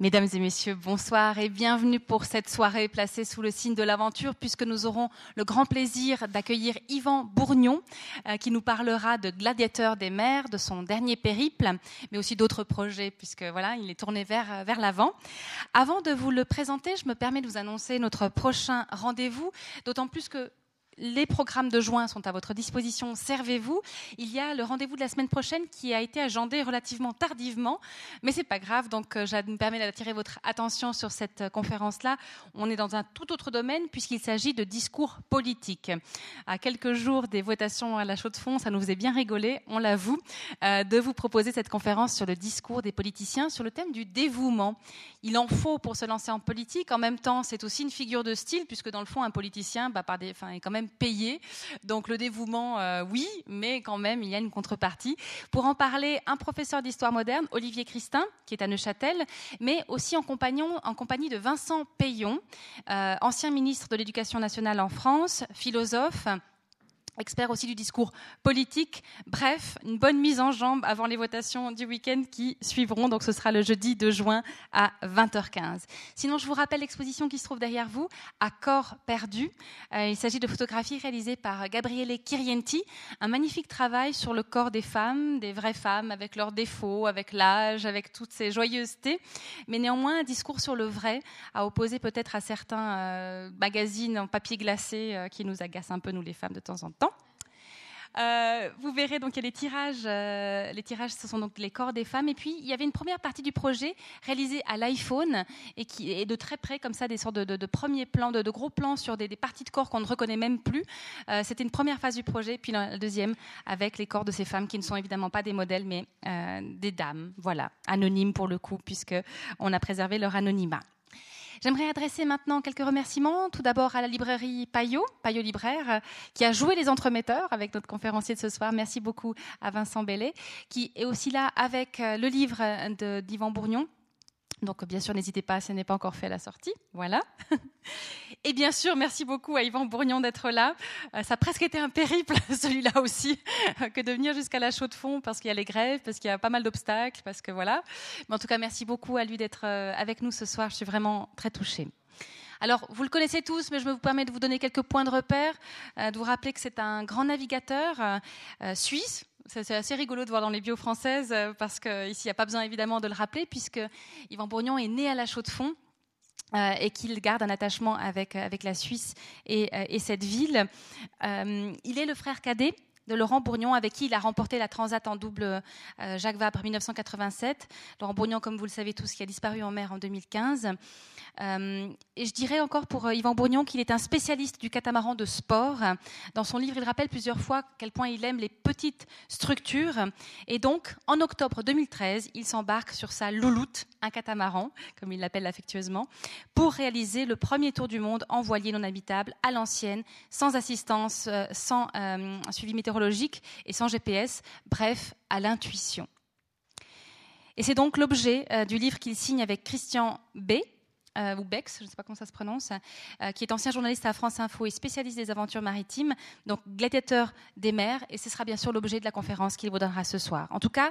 Mesdames et messieurs, bonsoir et bienvenue pour cette soirée placée sous le signe de l'aventure puisque nous aurons le grand plaisir d'accueillir Yvan Bourgnon euh, qui nous parlera de Gladiateur des mers, de son dernier périple, mais aussi d'autres projets puisque voilà, il est tourné vers, euh, vers l'avant. Avant de vous le présenter, je me permets de vous annoncer notre prochain rendez-vous, d'autant plus que les programmes de juin sont à votre disposition, servez-vous. Il y a le rendez-vous de la semaine prochaine qui a été agendé relativement tardivement, mais c'est pas grave. Donc, euh, je me permets d'attirer votre attention sur cette euh, conférence-là. On est dans un tout autre domaine puisqu'il s'agit de discours politiques. À quelques jours des votations à la chaux de fond, ça nous faisait bien rigoler, on l'avoue, euh, de vous proposer cette conférence sur le discours des politiciens sur le thème du dévouement. Il en faut pour se lancer en politique. En même temps, c'est aussi une figure de style puisque dans le fond, un politicien, bah, est quand même payé. Donc le dévouement, euh, oui, mais quand même, il y a une contrepartie. Pour en parler, un professeur d'histoire moderne, Olivier Christin, qui est à Neuchâtel, mais aussi en, compagnie de Vincent Payon, euh, ancien ministre de l'Éducation nationale en France, philosophe expert aussi du discours politique. Bref, une bonne mise en jambe avant les votations du week-end qui suivront. Donc ce sera le jeudi 2 juin à 20h15. Sinon, je vous rappelle l'exposition qui se trouve derrière vous, à corps perdu. Euh, il s'agit de photographies réalisées par Gabriele Kirienti, un magnifique travail sur le corps des femmes, des vraies femmes, avec leurs défauts, avec l'âge, avec toutes ces joyeusetés, mais néanmoins un discours sur le vrai, à opposer peut-être à certains euh, magazines en papier glacé euh, qui nous agacent un peu, nous les femmes, de temps en temps. Euh, vous verrez donc il y a les tirages. Euh, les tirages, ce sont donc les corps des femmes. Et puis il y avait une première partie du projet réalisée à l'iPhone et qui est de très près comme ça des sortes de, premiers plans, de, gros plans sur des, parties de corps qu'on ne reconnaît même plus. Euh, c'était une première phase du projet, puis la deuxième avec les corps de ces femmes qui ne sont évidemment pas des modèles, mais des dames. Voilà, anonymes pour le coup, puisque on a préservé leur anonymat. J'aimerais adresser maintenant quelques remerciements. Tout d'abord à la librairie Payot, Payot Libraire, qui a joué les entremetteurs avec notre conférencier de ce soir. Merci beaucoup à Vincent Bellet, qui est aussi là avec euh, le livre d'Yvan Bourgnon, donc, bien sûr, n'hésitez pas, ce n'est pas encore fait à la sortie. Voilà. Et bien sûr, merci beaucoup à Yvan Bourgnon d'être là. Euh, ça a presque été un périple, celui-là aussi, que de venir jusqu'à la chaux de fond parce qu'il y a les grèves, parce qu'il y a pas mal d'obstacles, parce que voilà. Mais en tout cas, merci beaucoup à lui d'être euh, avec nous ce soir. Je suis vraiment très touchée. Alors, vous le connaissez tous, mais je me permets de vous donner quelques points de repère, euh, de vous rappeler que c'est un grand navigateur suisse, c'est assez rigolo de voir dans les bios françaises euh, parce qu'ici, il n'y a pas besoin évidemment de le rappeler puisque Yvan Bourgnon est né à la Chaux-de-Fonds. Euh, et qu'il garde un attachement avec, avec la Suisse euh, et cette ville. il est le frère cadet de Laurent Bourgnon, avec qui il a remporté la Transat en double euh, Jacques Vabre 1987. Laurent Bourgnon, comme vous le savez tous, qui a disparu en mer en 2015. Euh, et je dirais encore pour euh, Yvan Bourgnon qu'il est un spécialiste du catamaran de sport. Dans son livre, il rappelle plusieurs fois quel point il aime les petites structures. Et donc, en octobre 2013, il s'embarque sur sa louloute, un catamaran, comme il l'appelle affectueusement, pour réaliser le premier tour du monde en voilier non habitable à l'ancienne, sans assistance, sans suivi météorologique et sans GPS, bref, à l'intuition. Et c'est donc l'objet euh, du livre qu'il signe avec Christian B. Euh, ou Bex, je ne sais pas comment ça se prononce, euh, qui est ancien journaliste à France Info et spécialiste des aventures maritimes, donc gladiateur des mers, et ce sera bien sûr l'objet de la conférence qu'il vous donnera ce soir. En tout cas,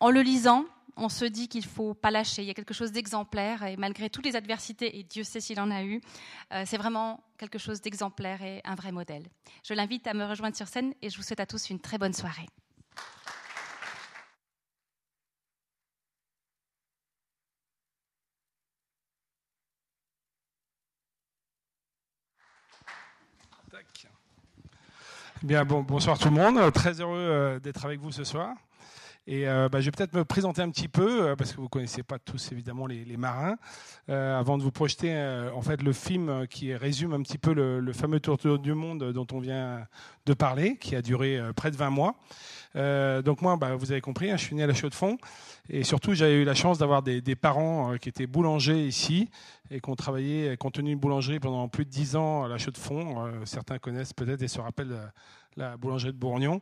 en le lisant, on se dit qu'il ne faut pas lâcher. Il y a quelque chose d'exemplaire et malgré toutes les adversités, et Dieu sait s'il en a eu, euh, c'est vraiment quelque chose d'exemplaire et un vrai modèle. Je l'invite à me rejoindre sur scène et je vous souhaite à tous une très bonne soirée. Bien, bon, bonsoir tout le monde. Très heureux euh, d'être avec vous ce soir. Et euh, bah, je vais peut-être me présenter un petit peu, euh, parce que vous ne connaissez pas tous évidemment les, marins, euh, avant de vous projeter en fait le film qui résume un petit peu le, fameux tour du monde dont on vient de parler, qui a duré près de 20 mois. Donc moi, bah, vous avez compris, hein, je suis né à la Chaux de Fonds, et surtout j'ai eu la chance d'avoir des, parents qui étaient boulangers ici et qui ont travaillé, qui ont tenu une boulangerie pendant plus de 10 ans à la Chaux de Fonds. certains connaissent peut-être et se rappellent la boulangerie de Bourgnon.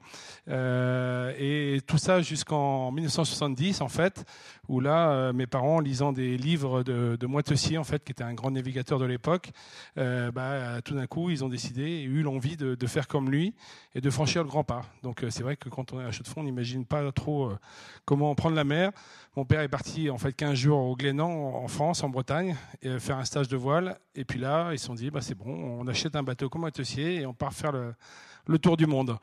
Euh, et tout ça jusqu'en 1970, en fait, où là, euh, mes parents, lisant des livres de, de Moitessier, en fait, qui était un grand navigateur de l'époque, euh, bah, tout d'un coup, ils ont décidé et eu l'envie de, de, faire comme lui et de franchir le grand pas. Donc, c'est vrai que quand on est à on n'imagine pas trop comment prendre la mer. Mon père est parti en fait 15 jours au Glénan, en France, en Bretagne, et faire un stage de voile. Et puis là, ils se sont dit, bah, c'est bon, on achète un bateau comme Moitessier et on part faire le, tour du monde.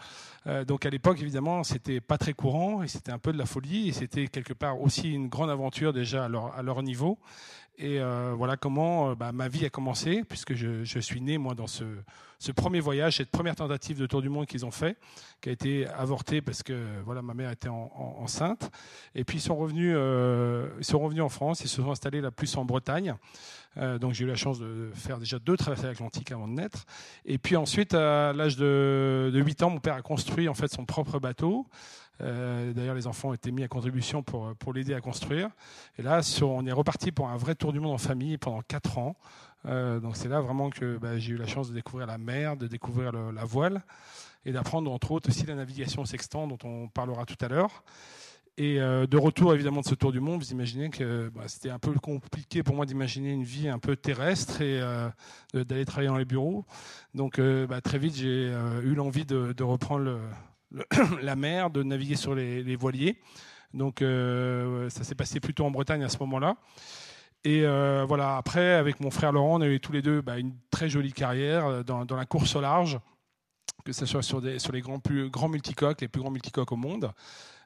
Euh, donc à l'époque, évidemment, c'était pas très courant et c'était un peu de la folie et c'était quelque part aussi une grande aventure déjà à leur niveau. Et euh, voilà comment euh, bah, ma vie a commencé, puisque je, suis né moi dans ce, premier voyage, cette première tentative de tour du monde qu'ils ont fait, qui a été avortée parce que voilà ma mère était en, en, enceinte. Et puis ils sont revenus, euh, ils sont revenus en France, ils se sont installés là plus en Bretagne. Donc j'ai eu la chance de faire déjà deux traversées atlantiques avant de naître. Et puis ensuite, à l'âge de, de 8 ans, mon père a construit en fait son propre bateau. Euh, D'ailleurs, les enfants ont été mis à contribution pour, pour l'aider à construire. Et là, on est reparti pour un vrai tour du monde en famille pendant 4 ans. Euh, donc c'est là vraiment que bah, j'ai eu la chance de découvrir la mer, de découvrir la voile et d'apprendre entre autres aussi la navigation sextant dont on parlera tout à l'heure. Et euh, de retour évidemment de ce tour du monde, vous imaginez que bah, c'était un peu compliqué pour moi d'imaginer une vie un peu terrestre et euh, d'aller travailler dans les bureaux. Donc euh, bah, très vite j'ai euh, eu l'envie de, reprendre le, la mer, de naviguer sur les, voiliers. Donc euh, ça s'est passé plutôt en Bretagne à ce moment-là. Et euh, voilà, après, avec mon frère Laurent, on a eu tous les deux bah, une très jolie carrière dans, dans, la course au large, que ce soit sur, les grands, plus, grands multicoques, les plus grands multicoques au monde.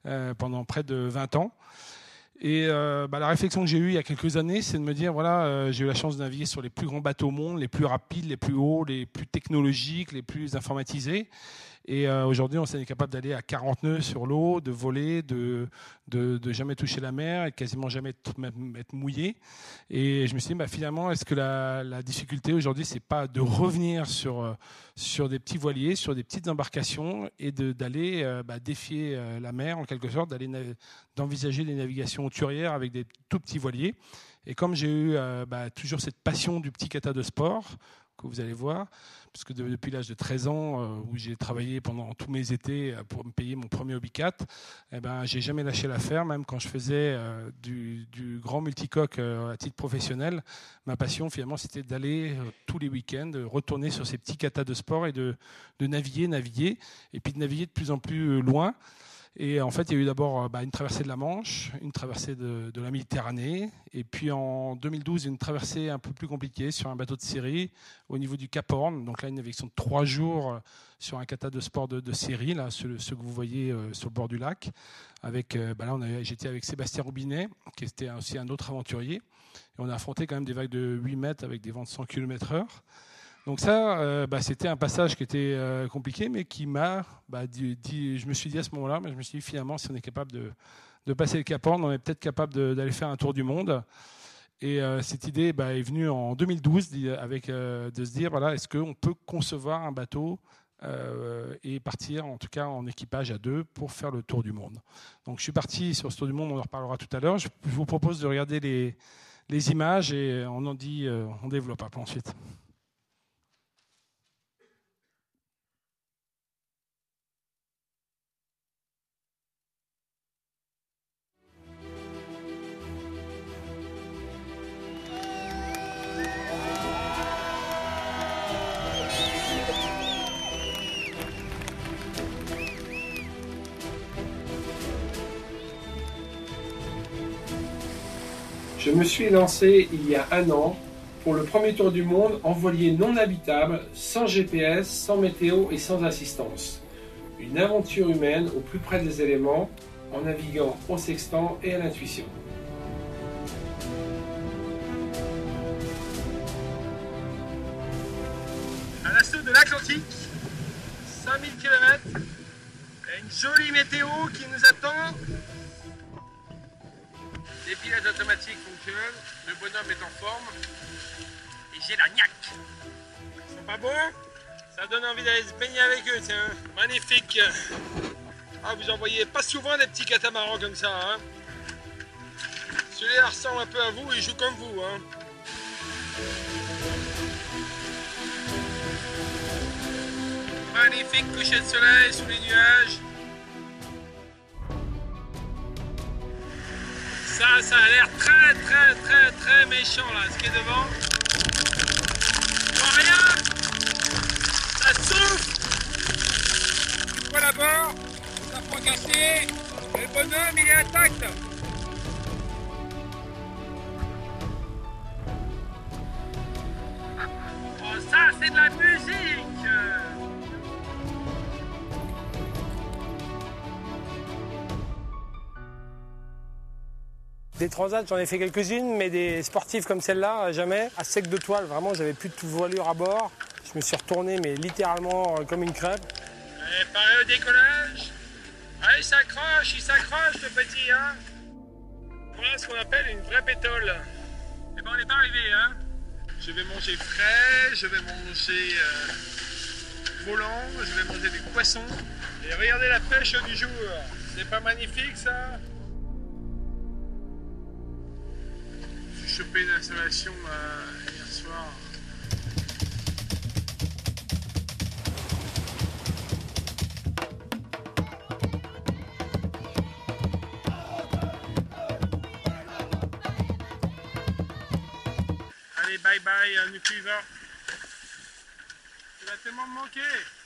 Euh, pendant près de 20 ans. Et euh, bah, la réflexion que j'ai eue il y a quelques années, c'est de me dire voilà, euh, j'ai eu la chance de naviguer sur les plus grands bateaux au monde, les plus rapides, les plus hauts, les plus technologiques, les plus informatisés. Et euh, aujourd'hui, on est capable d'aller à 40 nœuds sur l'eau, de voler, de, de, jamais toucher la mer et quasiment jamais être mouillé. Et je me suis dit, bah, finalement, est-ce que la, la difficulté aujourd'hui, c'est pas de revenir sur, sur des petits voiliers, sur des petites embarcations et d'aller euh, bah, défier euh, la mer en quelque sorte, d'aller d'envisager des navigations hauturières avec des tout petits voiliers. Et comme j'ai eu euh, bah, toujours cette passion du petit kata de sport, que vous allez voir, puisque de, depuis l'âge de 13 ans, euh, où j'ai travaillé pendant tous mes étés euh, pour me payer mon premier Obicat, eh ben, j'ai jamais lâché l'affaire, même quand je faisais euh, du, grand multicoque à titre professionnel. Ma passion, finalement, c'était d'aller tous les week-ends, retourner sur ces petits katas de sport et de, de naviguer, naviguer, et puis de naviguer de plus en plus loin. Et en fait, il y a eu d'abord bah, une traversée de la Manche, une traversée de, la Méditerranée, et puis en 2012, une traversée un peu plus compliquée sur un bateau de série au niveau du Cap Horn. Donc là, une navigation de trois jours sur un kata de sport de, de série, là, ce, que vous voyez euh, sur le bord du lac. Avec, euh, bah là, j'étais avec Sébastien Roubinet, qui était aussi un autre aventurier. Et on a affronté quand même des vagues de 8 mètres avec des vents de 100 km/h. Donc ça, euh, bah, c'était un passage qui était euh, compliqué, mais qui m'a bah, dit, je me suis dit à ce moment-là, mais je me suis dit finalement, si on est capable de, passer le Cap Horn, on est peut-être capable d'aller faire un tour du monde. Et euh, cette idée bah, est venue en 2012 avec de se dire voilà, est-ce qu'on peut concevoir un bateau et partir en tout cas en équipage à deux pour faire le tour du monde. Donc je suis parti sur ce tour du monde, on en reparlera tout à l'heure. Je, vous propose de regarder les, les images et on en dit, on développe après ensuite. Me suis lancé il y a un an pour le premier tour du monde en voilier non habitable, sans GPS, sans météo et sans assistance. Une aventure humaine au plus près des éléments, en naviguant au sextant et à l'intuition. À l'assaut de l'Atlantique, 5000 km, une jolie météo qui nous attend les pilotes automatiques fonctionnent, le bonhomme est en forme et j'ai la niaque. Ils sont pas beaux Ça donne envie d'aller se baigner avec eux, tiens. Magnifique. Ah, vous en voyez pas souvent des petits catamarans comme ça. Hein Celui-là ressemble un peu à vous, il joue comme vous. Hein magnifique coucher de soleil sous les nuages. Ça, ça a l'air très très très très méchant là, ce qui est devant. Vois rien Ça souffle. Tu vois là-bas Ça prend cassé Le bonhomme il est intact. Oh ça c'est de la musique Des transats, j'en ai fait quelques-unes, mais des sportives comme celle-là, jamais. À sec de toile, vraiment, j'avais plus de voilure à bord. Je me suis retourné, mais littéralement euh, comme une crêpe. Allez, pareil au décollage. Allez, il s'accroche, il s'accroche le petit, hein. Voilà ce qu'on appelle une vraie pétole. Eh ben, on n'est pas arrivé, hein. Je vais manger frais, je vais manger euh, volant, je vais manger des poissons. Et regardez la pêche du jour. C'est pas magnifique, ça? Chopé une installation euh, hier soir. Allez, bye bye, euh, Nukuiva. Tu vas tellement me manquer.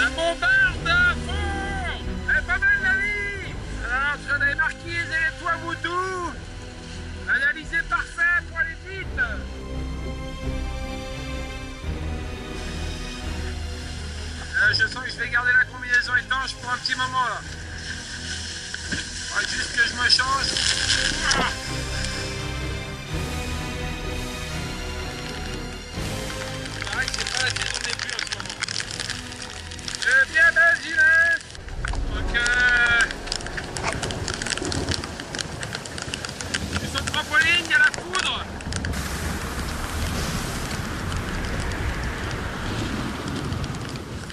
Ça bombarde à fond Elle est pas mal la vie sur les marquises et les toits Moutou Analysé parfait pour aller vite Euh, je sens que je vais garder la combinaison étanche pour un petit moment là. Juste que je me change. Ah. Je trampoline, il y a la poudre.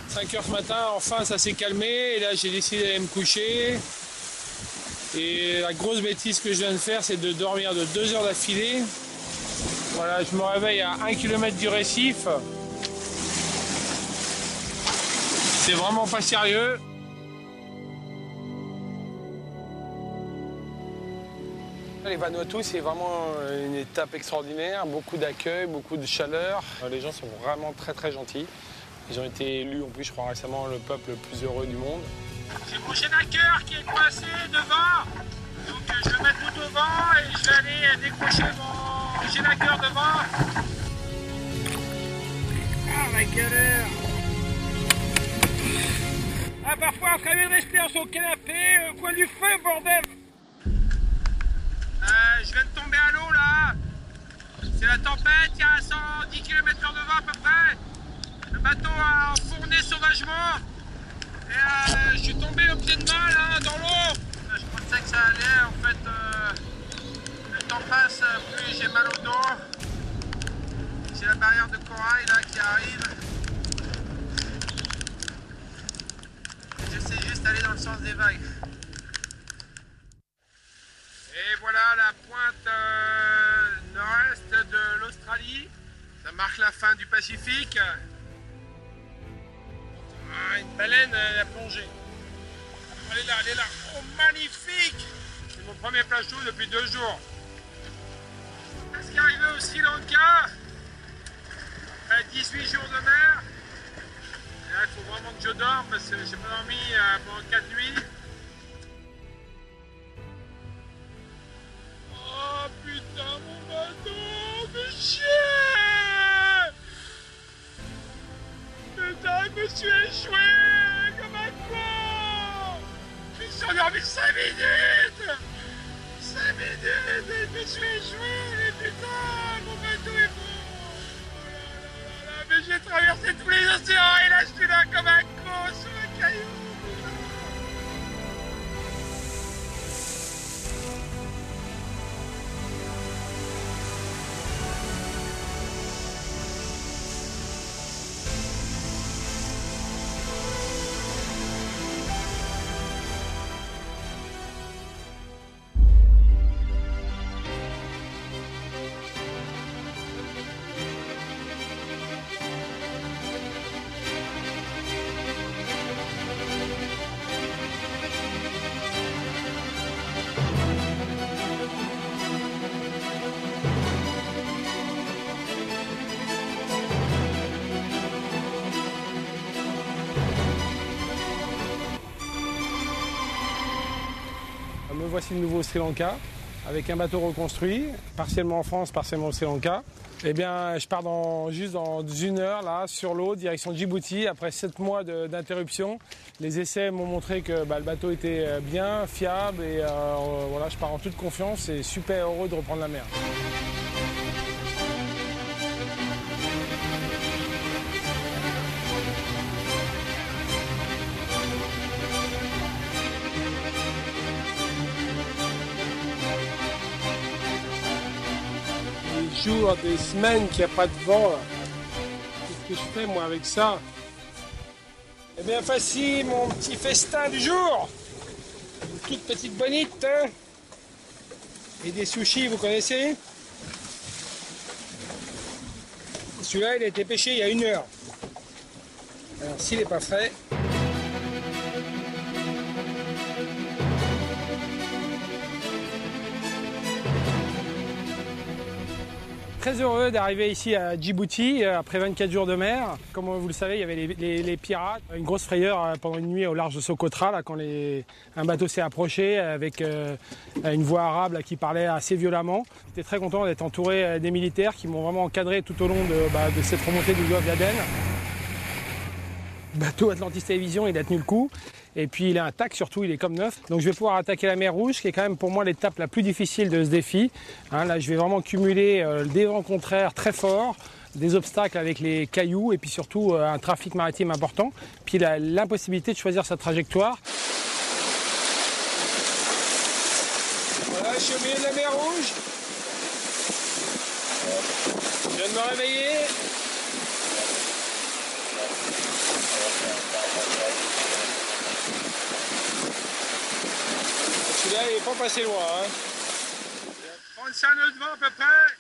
« 5 heures ce matin, enfin ça s'est calmé et là j'ai décidé d'aller me coucher. Et la grosse bêtise que je viens de faire c'est de dormir de 2 heures d'affilée. Voilà, je me réveille à 1 km du récif. C'est vraiment pas sérieux. Les Vanuatu, c'est vraiment une étape extraordinaire, beaucoup d'accueil, beaucoup de chaleur. Les gens sont vraiment très très gentils. Ils ont été élus en plus, je crois récemment, le peuple le plus heureux du monde. J'ai mon chénaqueur qui est coincé devant. Donc euh, je vais mettre tout devant et je vais aller euh, décrocher mon chénaqueur devant. Ah la galère Ah parfois on mieux de rester le canapé, au coin du feu bordel euh, Je viens de tomber à l'eau là C'est la tempête, il y a 110 km h à peu près le bateau a enfourné sauvagement. Et euh, je suis tombé au pied de main là dans l'eau. Je pensais que ça allait. En fait, euh, le temps passe, plus j'ai mal au dos. J'ai la barrière de corail là qui arrive. J'essaie juste d'aller dans le sens des vagues. Et voilà la pointe euh, nord-est de l'Australie. Ça marque la fin du Pacifique. Ah, une baleine, elle a plongé. Elle est là, elle est là. Oh, magnifique C'est mon premier plage d'eau depuis deux jours. Ce qui est arrivé au Sri Lanka, après 18 jours de mer, il faut vraiment que je dorme parce que j'ai pas dormi euh, pendant 4 nuits. Oh putain, mon bateau, fais chier Putain, je me suis échoué comme un con Je suis endormi 5 minutes 5 minutes et je me suis échoué mais putain, j'ai traversé tous les océans et là je suis là comme un con sur un caillou voici le nouveau Sri Lanka, avec un bateau reconstruit, partiellement en France, partiellement au Sri Lanka. Eh bien, je pars dans, juste dans une heure là sur l'eau, direction Djibouti. Après sept mois d'interruption, les essais m'ont montré que bah, le bateau était euh, bien, fiable et euh, voilà, je pars en toute confiance et super heureux de reprendre la mer. Des semaines qu'il n'y a pas de vent. Qu'est-ce que je fais moi avec ça Eh bien facile, mon petit festin du jour. Une toute petite bonite. Hein. Et des sushis, vous connaissez? Celui-là, il a été pêché il y a une heure. Alors s'il n'est pas frais, très heureux d'arriver ici à Djibouti euh, après 24 jours de mer. Comme vous le savez, il y avait les, pirates, une grosse frayeur euh, pendant une nuit au large de Socotra là, quand un bateau s'est approché avec euh, une voix arabe qui parlait assez violemment. J'étais très content d'être entouré des militaires qui m'ont vraiment encadré tout au long de, bah, de cette remontée du golfe d'Aden. Bateau Atlantis Télévision, il a tenu le coup. Et puis il est intact, surtout il est comme neuf. Donc je vais pouvoir attaquer la mer Rouge, qui est quand même pour moi l'étape la plus difficile de ce défi. Hein, là je vais vraiment cumuler euh, des vents contraires très forts, des obstacles avec les cailloux et puis surtout euh, un trafic maritime important. Puis l'impossibilité de choisir sa trajectoire. Voilà, je suis au milieu de la mer Rouge. Je viens de me réveiller. Il n'est pas passé loin. Hein. 35 nœuds de vent à peu près.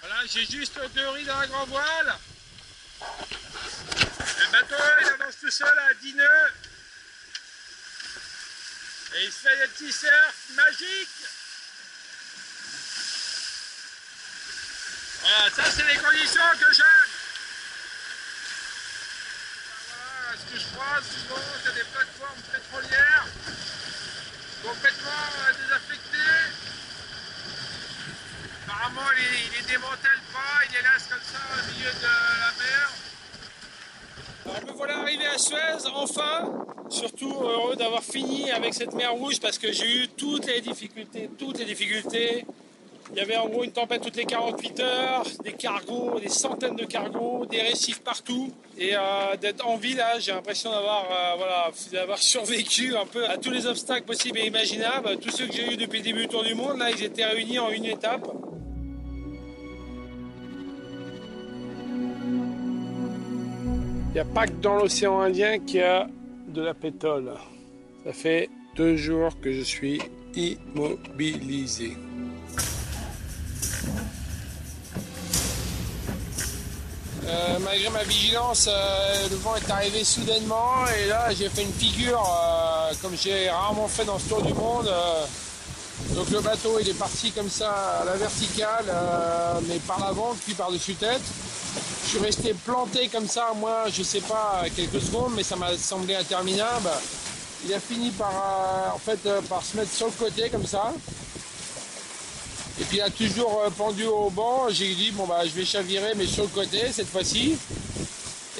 Voilà, j'ai juste deux riz dans la grand voile. Le bateau, il avance tout seul à 10 nœuds. Et il se fait des petits surfs magiques. Voilà, ça c'est les conditions que j'aime. Voilà, ce que je croise souvent, c'est des plateformes pétrolières complètement euh, désaffecté. Apparemment, il, ne démantèle pas, il les laisse comme ça au milieu de la mer. Alors me voilà arrivé à Suez, enfin. Surtout heureux d'avoir fini avec cette mer rouge parce que j'ai eu toutes les difficultés, toutes les difficultés. Il y avait en gros une tempête toutes les 48 heures, des cargos, des centaines de cargos, des récifs partout. Et euh, d'être en vie là, j'ai l'impression d'avoir euh, d'avoir survécu un peu à tous les obstacles possibles et imaginables. Tous ceux que j'ai eu depuis le début du Tour du Monde, là, ils étaient réunis en une étape. Il n'y a pas que dans l'océan Indien qu'il y a de la pétole. Ça fait deux jours que je suis immobilisé. Euh, malgré ma vigilance, euh, le vent est arrivé soudainement et là j'ai fait une figure euh, comme j'ai rarement fait dans ce tour du monde. donc le bateau il est parti comme ça à la verticale, mais par l'avant puis par-dessus tête. Je suis resté planté comme ça, moi je sais pas quelques secondes, mais ça m'a semblé interminable. Il a fini par en fait par se mettre sur le côté comme ça. Et puis il a toujours euh, pendu au banc. J'ai dit bon bah je vais chavirer mais sur le côté cette fois-ci.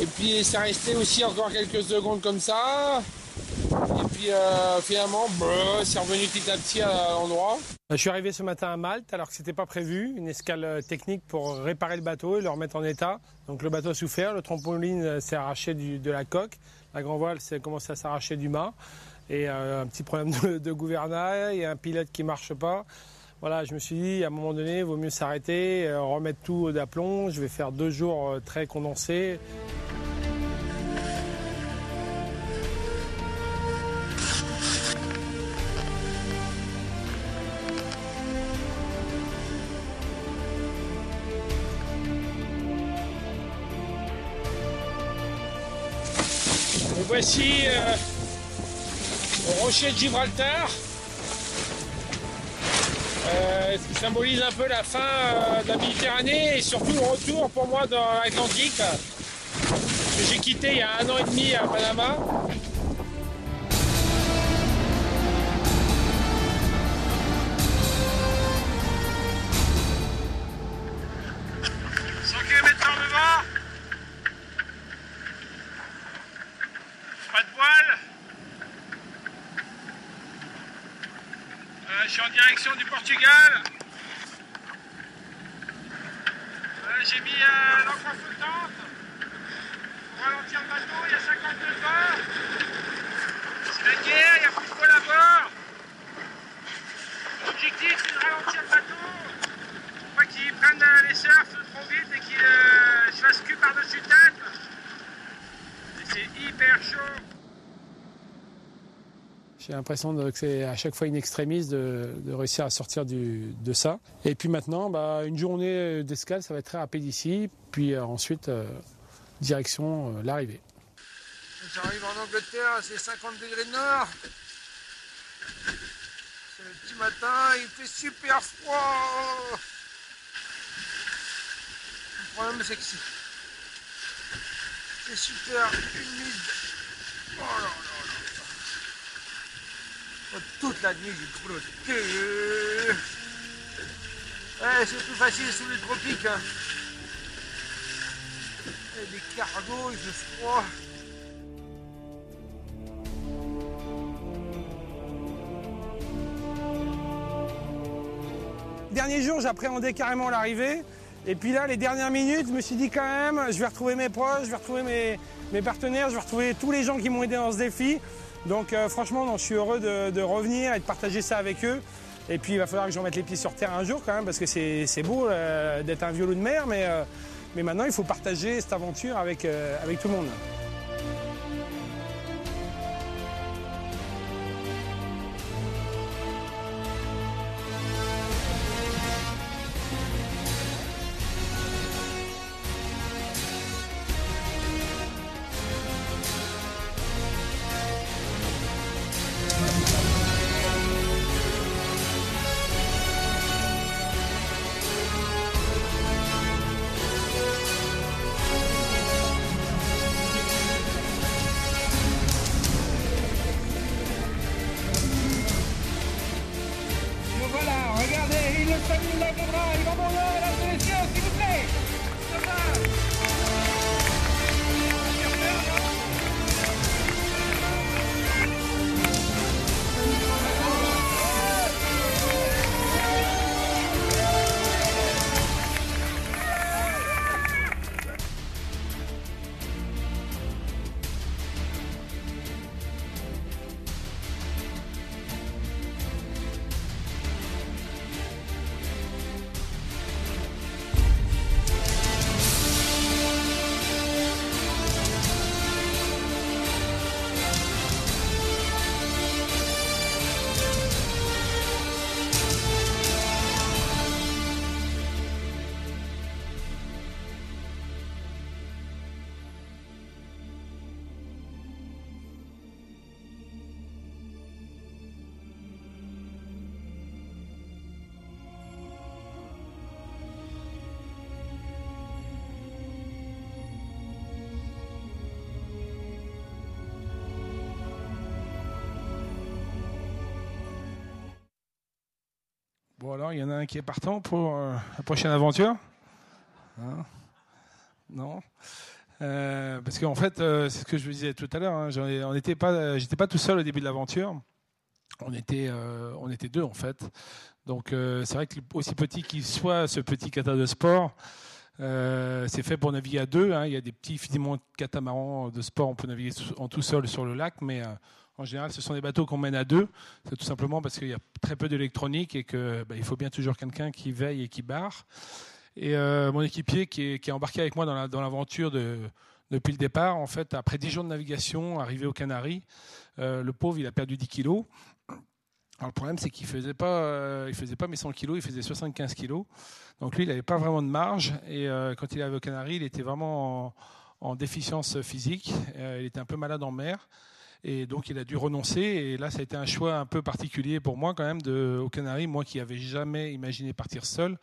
Et puis ça restait aussi encore quelques secondes comme ça. Et puis euh, finalement, bah, c'est revenu petit à petit à l'endroit. Je suis arrivé ce matin à Malte alors que c'était pas prévu, une escale euh, technique pour réparer le bateau et le remettre en état. Donc le bateau a souffert, le trampoline s'est arraché de la coque, la grand voile s'est commencé à s'arracher du mât et un petit problème de, de gouvernail et un pilote qui marche pas. Voilà, je me suis dit, à un moment donné, il vaut mieux s'arrêter, euh, remettre tout d'aplomb. Je vais faire deux jours euh, très condensés. Voici euh, au rocher de Gibraltar euh, qui symbolise un peu la fin euh, de la Méditerranée et surtout le retour pour moi dans l'Atlantique. Que j'ai quitté il y a un an et demi à Panama. Pas de voile direction du Portugal. J'ai mis euh, l'encre flottante pour ralentir le bateau, il y a 52 heures. C'est la guerre, il n'y a plus de voile à bord. L'objectif c'est de ralentir le bateau pour pas qu'ils prennent euh, les surfs trop vite et qu'ils euh, fassent cul par-dessus tête. C'est hyper chaud. J'ai l'impression que c'est à chaque fois une extrémiste de, réussir à sortir de ça. Et puis maintenant, bah, une journée d'escale, ça va être très rapide ici. Puis euh, ensuite, euh, direction euh, l'arrivée. J'arrive en Angleterre, c'est 50 degrés nord. C'est le petit matin, il fait super froid. Le problème, c'est que c'est super humide. Oh là là toute la nuit, j'ai crotté. Ouais, c'est plus facile sous les tropiques. Hein. Et des cargos, il fait froid. Dernier jour, j'appréhendais carrément l'arrivée. Et puis là, les dernières minutes, je me suis dit quand même, je vais retrouver mes proches, je vais retrouver mes, mes partenaires, je vais retrouver tous les gens qui m'ont aidé dans ce défi. Donc euh, franchement, je suis heureux de, revenir et de partager ça avec eux. Et puis il va falloir que je remette les pieds sur terre un jour quand même, parce que c'est beau euh, d'être un violon de mer, mais, euh, mais maintenant il faut partager cette aventure avec tout le monde. Bon, alors, il y en a un qui est partant pour euh, la prochaine aventure? Hein? Non? Euh, Parce qu'en fait, euh, c'est ce que je vous disais tout à l'heure, hein, on n'était pas, j'étais pas tout seul au début de l'aventure. On était, euh, on était deux, en fait. Donc, c'est vrai que aussi petit qu'il soit, ce petit kata de sport, c'est fait pour naviguer à deux. Hein. Il y a des petits, finalement, catamarans de sport, on peut naviguer en tout seul sur le lac, mais en général, ce sont des bateaux qu'on mène à deux. C'est tout simplement parce qu'il y a très peu d'électronique et qu'il bah, faut bien toujours quelqu'un qui veille et qui barre. Et euh, mon équipier qui est, embarqué avec moi dans l'aventure depuis le départ, en fait, après 10 jours de navigation, arrivé aux Canaries, euh, le pauvre, il a perdu 10 kilos. Alors, le problème, c'est qu'il faisait pas, euh, faisait pas mes 100 kilos, il faisait 75 kilos. Donc lui, il n'avait pas vraiment de marge. Et quand il est arrivé aux Canaries, il était vraiment en, en déficience physique. Il était un peu malade en mer. Et donc, il a dû renoncer. Et là, ça a été un choix un peu particulier pour moi, quand même, de, aux Canaries. Moi qui n'avais jamais imaginé partir seul.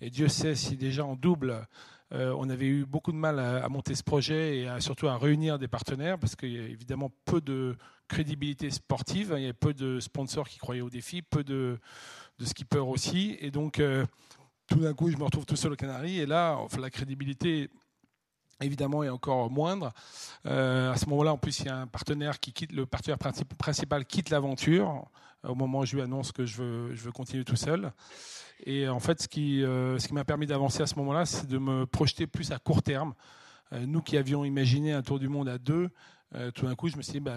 Et Dieu sait si déjà en double, euh, on avait eu beaucoup de mal à, monter ce projet et surtout à réunir des partenaires parce qu'il y a évidemment peu de crédibilité sportive. Il y a peu de sponsors qui croyaient au défi, peu de, skippers aussi. Et donc, euh, tout d'un coup, je me retrouve tout seul aux Canaries. Et là, la crédibilité évidemment est encore moindre. à ce moment-là, en plus, il y a un partenaire qui quitte, le partenaire principal quitte l'aventure au moment où je lui annonce que je veux, je veux continuer tout seul. Et en fait, ce qui, ce qui m'a permis d'avancer à ce moment-là, c'est de me projeter plus à court terme. nous qui avions imaginé un tour du monde à deux, euh, tout d'un coup, je me suis dit, bah,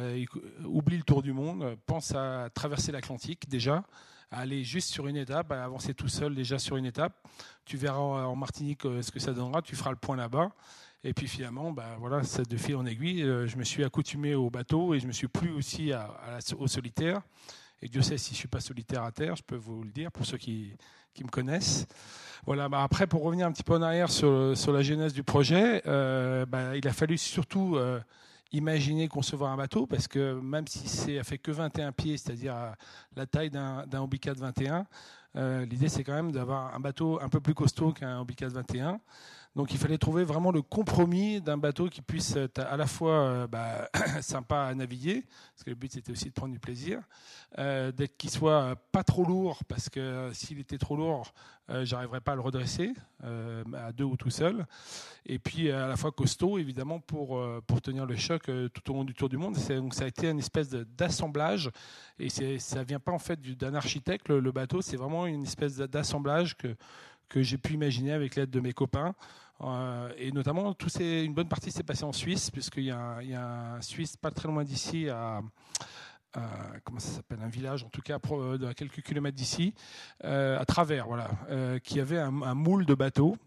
oublie le tour du monde, pense à traverser l'Atlantique déjà, à aller juste sur une étape, à avancer tout seul déjà sur une étape. Tu verras en Martinique euh, ce que ça donnera, tu feras le point là-bas. Et puis finalement, bah, voilà, de fil en aiguille, euh, je me suis accoutumé au bateau et je me suis plus aussi au solitaire. Et Dieu sait si je suis pas solitaire à terre, je peux vous le dire pour ceux qui, qui me connaissent. Voilà. Bah après, pour revenir un petit peu en arrière sur, sur la genèse du projet, bah, il a fallu surtout imaginer concevoir un bateau, parce que même si c'est fait que 21 pieds, c'est-à-dire la taille d'un Obicat 21, euh, l'idée c'est quand même d'avoir un bateau un peu plus costaud qu'un Obicat 21. Donc il fallait trouver vraiment le compromis d'un bateau qui puisse être à la fois euh, bah, sympa à naviguer, parce que le but c'était aussi de prendre du plaisir, euh, d'être qu'il soit pas trop lourd, parce que s'il était trop lourd, euh, j'arriverais pas à le redresser euh, à deux ou tout seul, et puis à la fois costaud évidemment pour pour tenir le choc tout au long du tour du monde. Donc ça a été une espèce d'assemblage, et ça vient pas en fait d'un architecte le, le bateau, c'est vraiment une espèce d'assemblage que que j'ai pu imaginer avec l'aide de mes copains. Euh, et notamment, une bonne partie s'est passée en Suisse, puisqu'il y, a, un Suisse pas très loin d'ici, à, comment ça s'appelle, un village en tout cas à quelques kilomètres d'ici, euh, à travers, voilà, euh, qui avait un, moule de bateau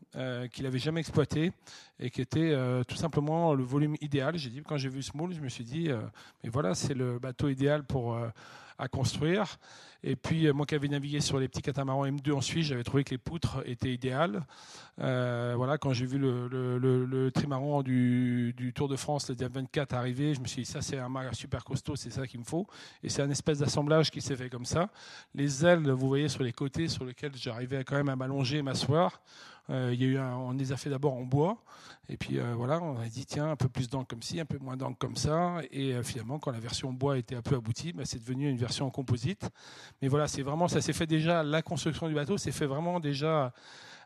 qu'il n'avait jamais exploité et qui était tout simplement le volume idéal. J'ai dit quand j'ai vu ce moule, je me suis dit, mais voilà, c'est le bateau idéal pour à construire. Et puis, euh, moi qui avais navigué sur les petits catamarans M2 en Suisse, j'avais trouvé que les poutres étaient idéales. Euh, voilà, quand j'ai vu le, le, trimaran du, Tour de France, le Diab 24 arriver, je me suis dit, ça c'est un mât super costaud, c'est ça qu'il me faut. Et c'est un espèce d'assemblage qui s'est fait comme ça. Les ailes, vous voyez sur les côtés, sur lesquelles j'arrivais quand même à m'allonger et m'asseoir. Euh, il y a eu on les a fait d'abord en bois, et puis voilà, on a dit tiens un peu plus d'encre comme ci, un peu moins d'encre comme ça, et finalement quand la version bois était un peu aboutie, bah, c'est devenu une version en composite. Mais voilà, c'est vraiment ça s'est fait déjà la construction du bateau, c'est fait vraiment déjà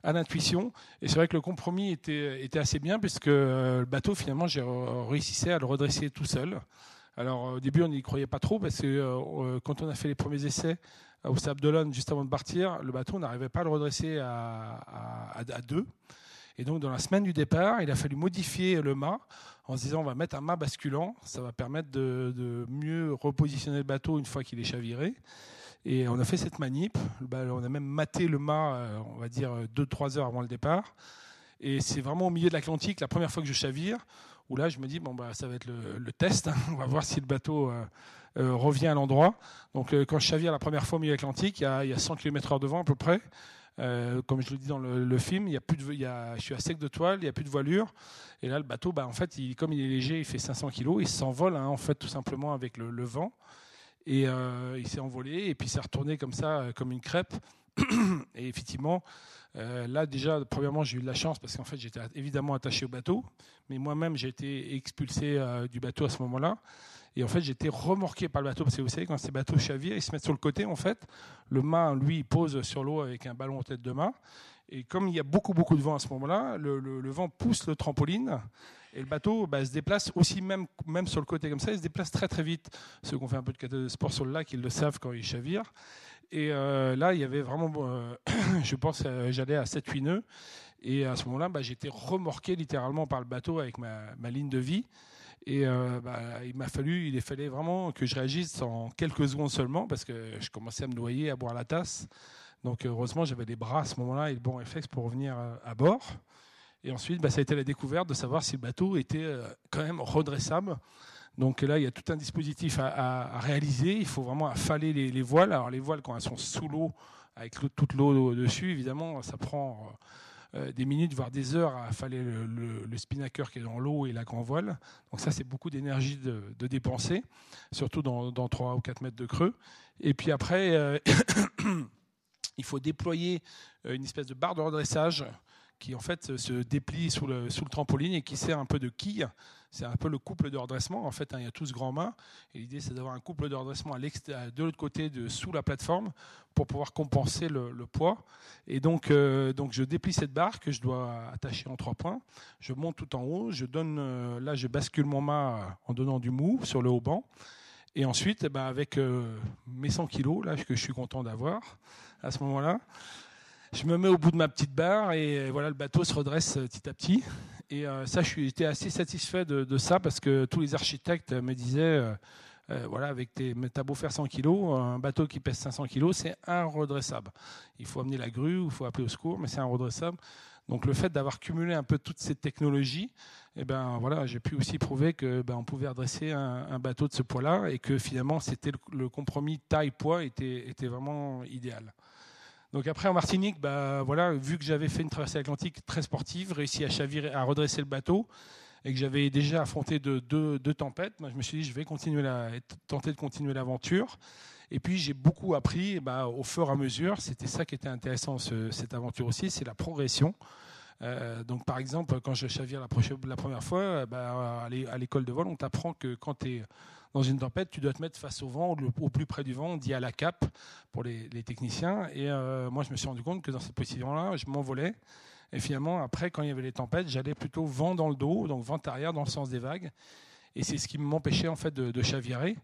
à l'intuition. Et c'est vrai que le compromis était, était assez bien puisque le bateau finalement j'ai réussi à le redresser tout seul. Alors au début on n'y croyait pas trop parce que quand on a fait les premiers essais au Sable d'Olonne juste avant de partir, le bateau n'arrivait pas à le redresser à, deux. Et donc, dans la semaine du départ, il a fallu modifier le mât en se disant on va mettre un mât basculant, ça va permettre de, mieux repositionner le bateau une fois qu'il est chaviré. Et on a fait cette manip. On a même maté le mât, euh, on va dire, 2-3 heures avant le départ. Et c'est vraiment au milieu de l'Atlantique, la première fois que je chavire, où là, je me dis bon, bah, ça va être le, test. On va voir si le bateau. Euh, euh, revient à l'endroit. Donc euh, quand je chavire la première fois au milieu Atlantique, il y y a 100 km/h de vent à peu près. Euh, comme je le dis dans le, film, il y a plus de, je suis à sec de toile, il n'y a plus de voilure. Et là, le bateau, bah, en fait, comme il est léger, il fait 500 kg, il s'envole hein, en fait tout simplement avec le, vent. Et il s'est envolé et puis s'est retourné comme ça, comme une crêpe. et effectivement, là déjà, premièrement, j'ai eu de la chance parce qu'en fait, j'étais évidemment attaché au bateau, mais moi-même, j'ai été expulsé du bateau à ce moment-là. Et en fait, j'étais remorqué par le bateau, parce que vous savez, quand ces bateaux chavirent, ils se mettent sur le côté, en fait. Le mât, lui, pose sur l'eau avec un ballon en tête de mât. Et comme il y a beaucoup, beaucoup de vent à ce moment-là, le, vent pousse le trampoline. Et le bateau bah, se déplace aussi, même, même sur le côté comme ça, il se déplace très très vite. Ceux qui ont fait un peu de sport sur le lac, ils le savent quand ils chavirent. Et euh, là, il y avait vraiment, euh, je pense, euh, j'allais à 7-8 nœuds. Et à ce moment-là, bah, j'étais remorqué littéralement par le bateau avec ma ligne de vie. Et euh, bah, il m'a fallu, il fallait vraiment que je réagisse en quelques secondes seulement parce que je commençais à me noyer, à boire la tasse. Donc heureusement, j'avais les bras à ce moment-là et le bon réflexe pour revenir euh, à bord. Et ensuite, bah, ça a été la découverte de savoir si le bateau était euh, quand même redressable. Donc là, il y a tout un dispositif à, réaliser. Il faut vraiment affaler les, les, voiles. Alors les voiles, quand elles sont sous l'eau, avec toute l'eau dessus, évidemment, ça prend des minutes, voire des heures à affaler le, le, spinnaker qui est dans l'eau et la grand voile. Donc ça, c'est beaucoup d'énergie de, dépenser, surtout dans, dans 3 ou 4 mètres de creux. Et puis après, euh, il faut déployer euh, une espèce de barre de redressage qui en fait se déplie sous le, trampoline et qui sert un peu de quille. C'est un peu le couple de redressement. En fait, hein, il y a tout ce grand mât. Et l'idée, c'est d'avoir un couple de redressement à de l'autre côté, sous la plateforme, pour pouvoir compenser le, poids. Et donc, euh, donc, je déplie cette barre que je dois attacher en trois points. Je monte tout en haut. Je donne, euh, là, je bascule mon mât en donnant du mou sur le haut banc. Et ensuite, eh ben, avec euh, mes 100 kilos, là, que je suis content d'avoir à ce moment-là, je me mets au bout de ma petite barre et voilà, le bateau se redresse euh, petit à petit. Et euh, ça, j'étais assez satisfait de, ça parce que tous les architectes me disaient, voilà, avec tes, t'as beau faire 100 kilos, un bateau qui pèse 500 kilos, c'est redressable. Il faut amener la grue, il faut appeler au secours, mais c'est un redressable. Donc le fait d'avoir cumulé un peu toutes ces technologies, eh ben voilà, j'ai pu aussi prouver que ben, on pouvait redresser un, bateau de ce poids-là et que finalement c'était le, compromis taille-poids était vraiment idéal. Donc après en Martinique, bah, voilà, vu que j'avais fait une traversée atlantique très sportive, réussi à chavirer, à redresser le bateau, et que j'avais déjà affronté deux, deux, tempêtes, moi, je me suis dit je vais continuer la, tenter de continuer l'aventure. Et puis j'ai beaucoup appris bah, au fur et à mesure. C'était ça qui était intéressant cette aventure aussi, c'est la progression. Euh, donc par exemple, quand je chavire la, la première fois, bah, à l'école de vol, on t'apprend que quand tu es dans une tempête, tu dois te mettre face au vent, au plus près du vent, on dit à la cape pour les, techniciens. Et euh, moi, je me suis rendu compte que dans cette position-là, je m'envolais. Et finalement, après, quand il y avait les tempêtes, j'allais plutôt vent dans le dos, donc vent arrière dans le sens des vagues. Et c'est ce qui m'empêchait en fait de, chavirer.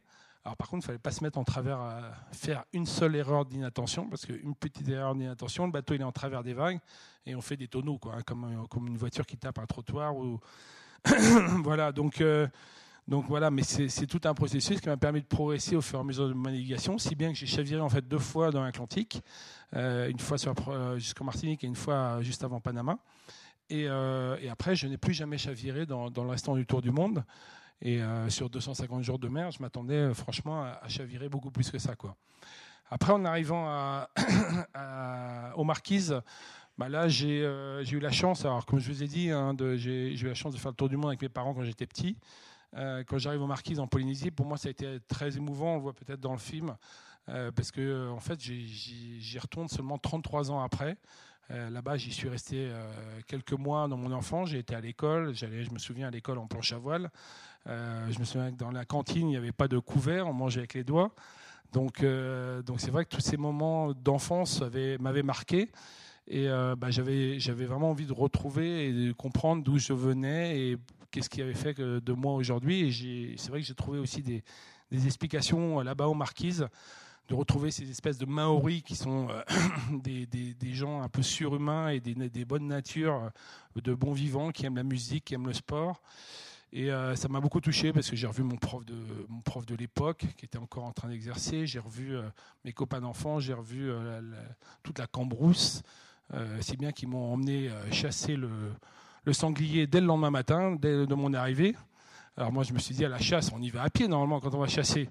Alors par contre, il ne fallait pas se mettre en travers, à faire une seule erreur d'inattention, parce qu'une petite erreur d'inattention, le bateau il est en travers des vagues et on fait des tonneaux, quoi, hein, comme, comme une voiture qui tape un trottoir. Ou... voilà, donc euh, donc voilà, mais c'est tout un processus qui m'a permis de progresser au fur et à mesure de ma navigation, si bien que j'ai chaviré en fait deux fois dans l'Atlantique, euh, une fois euh, jusqu'en Martinique et une fois juste avant Panama. Et, euh, après, je n'ai plus jamais chaviré dans, le restant du tour du monde. Et sur 250 jours de mer, je m'attendais franchement à, chavirer beaucoup plus que ça. Après, en arrivant à, aux Marquises, bah là, j'ai eu la chance, alors comme je vous ai dit, hein, j'ai eu la chance de faire le tour du monde avec mes parents quand j'étais petit. Euh, quand j'arrive aux Marquises en Polynésie, pour moi, ça a été très émouvant. On le voit peut-être dans le film, euh, parce que euh, en fait, j'y retourne seulement 33 ans après. Là-bas, j'y suis resté quelques mois dans mon enfance. J'ai été à l'école. Je me souviens, à l'école en planche à voile. je me souviens que dans la cantine, il n'y avait pas de couvert. On mangeait avec les doigts. Donc, donc c'est vrai que tous ces moments d'enfance m'avaient marqué. Et bah, j'avais, vraiment envie de retrouver et de comprendre d'où je venais qu'est-ce qui avait fait de moi aujourd'hui. Et c'est vrai que j'ai trouvé aussi des, explications là-bas aux Marquises, de retrouver ces espèces de Maoris qui sont euh, des, gens un peu surhumains et des, bonnes natures, euh, de bons vivants, qui aiment la musique, qui aiment le sport. Et euh, ça m'a beaucoup touché parce que j'ai revu mon prof de, mon prof de l'époque qui était encore en train d'exercer. J'ai revu mes copains d'enfants, j'ai revu toute la cambrousse, si bien qu'ils m'ont emmené chasser le, le sanglier dès le lendemain matin, dès de mon arrivée. Alors moi, je me suis dit, à la chasse, on y va à pied normalement quand on va chasser.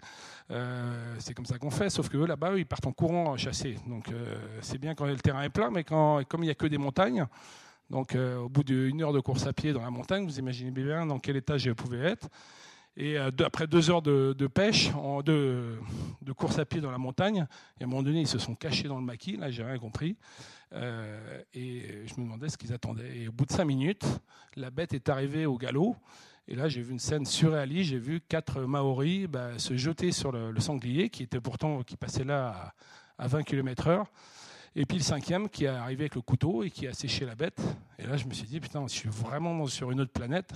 Euh, c'est comme ça qu'on fait, sauf que là-bas, ils partent en courant chasser. Donc euh, c'est bien quand le terrain est plat, mais quand, comme il n'y a que des montagnes, donc euh, au bout d'une heure de course à pied dans la montagne, vous imaginez bien dans quel état je pouvais être. Et après deux heures de, pêche, de, course à pied dans la montagne, et à un moment donné, ils se sont cachés dans le maquis, là j'ai rien compris. Euh, et je me demandais ce qu'ils attendaient. Et au bout de cinq minutes, la bête est arrivée au galop. Et là, j'ai vu une scène surréaliste. J'ai vu quatre Maoris bah, se jeter sur le, sanglier, qui était pourtant qui passait là à, 20 km/h. Et puis le cinquième qui est arrivé avec le couteau et qui a séché la bête. Et là, je me suis dit, putain, je suis vraiment sur une autre planète.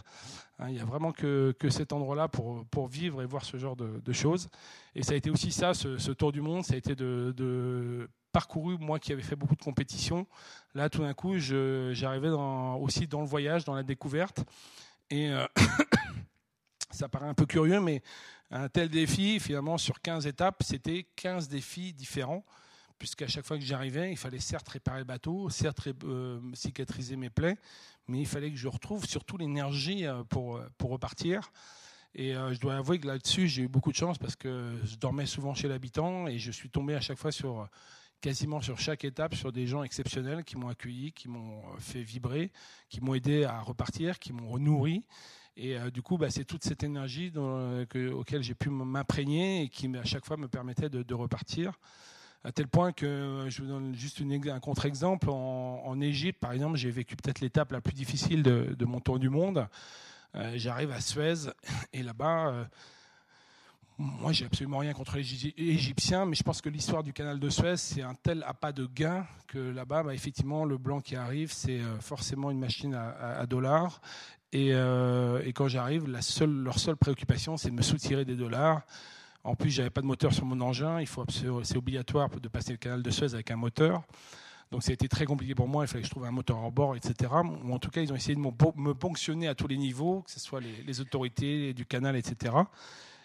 Hein, il n'y a vraiment que, que cet endroit-là pour, pour, vivre et voir ce genre de, choses. Et ça a été aussi ça, ce, tour du monde, ça a été de, de parcouru, moi qui avais fait beaucoup de compétitions, là tout d'un coup, j'arrivais aussi dans le voyage, dans la découverte. Et euh, ça paraît un peu curieux, mais un tel défi, finalement, sur 15 étapes, c'était 15 défis différents, puisqu'à chaque fois que j'arrivais, il fallait certes réparer le bateau, certes euh, cicatriser mes plaies, mais il fallait que je retrouve surtout l'énergie euh, pour, pour repartir. Et je dois avouer que là-dessus, j'ai eu beaucoup de chance parce que je dormais souvent chez l'habitant et je suis tombé à chaque fois sur quasiment sur chaque étape sur des gens exceptionnels qui m'ont accueilli, qui m'ont euh, fait vibrer, qui m'ont aidé à repartir, qui m'ont nourri. Et euh, du coup, bah, c'est toute cette énergie euh, auquel j'ai pu m'imprégner et qui à chaque fois me permettait de, repartir. À tel point que, je vous donne juste un contre-exemple, en Égypte, par exemple, j'ai vécu peut-être l'étape la plus difficile de, mon tour du monde. Euh, j'arrive à Suez, et là-bas, euh, moi, j'ai absolument rien contre les Égyptiens, mais je pense que l'histoire du canal de Suez, c'est un tel appât de gain que là-bas, bah, effectivement, le blanc qui arrive, c'est euh, forcément une machine à, dollars. Et, quand j'arrive, leur seule préoccupation, c'est de me soutirer des dollars. En plus, j'avais pas de moteur sur mon engin. Il faut, c'est obligatoire de passer le canal de Suez avec un moteur. Donc ça a été très compliqué pour moi. Il fallait que je trouve un moteur hors bord, etc. Ou en tout cas, ils ont essayé de me ponctionner à tous les niveaux, que ce soit les, autorités du canal, etc.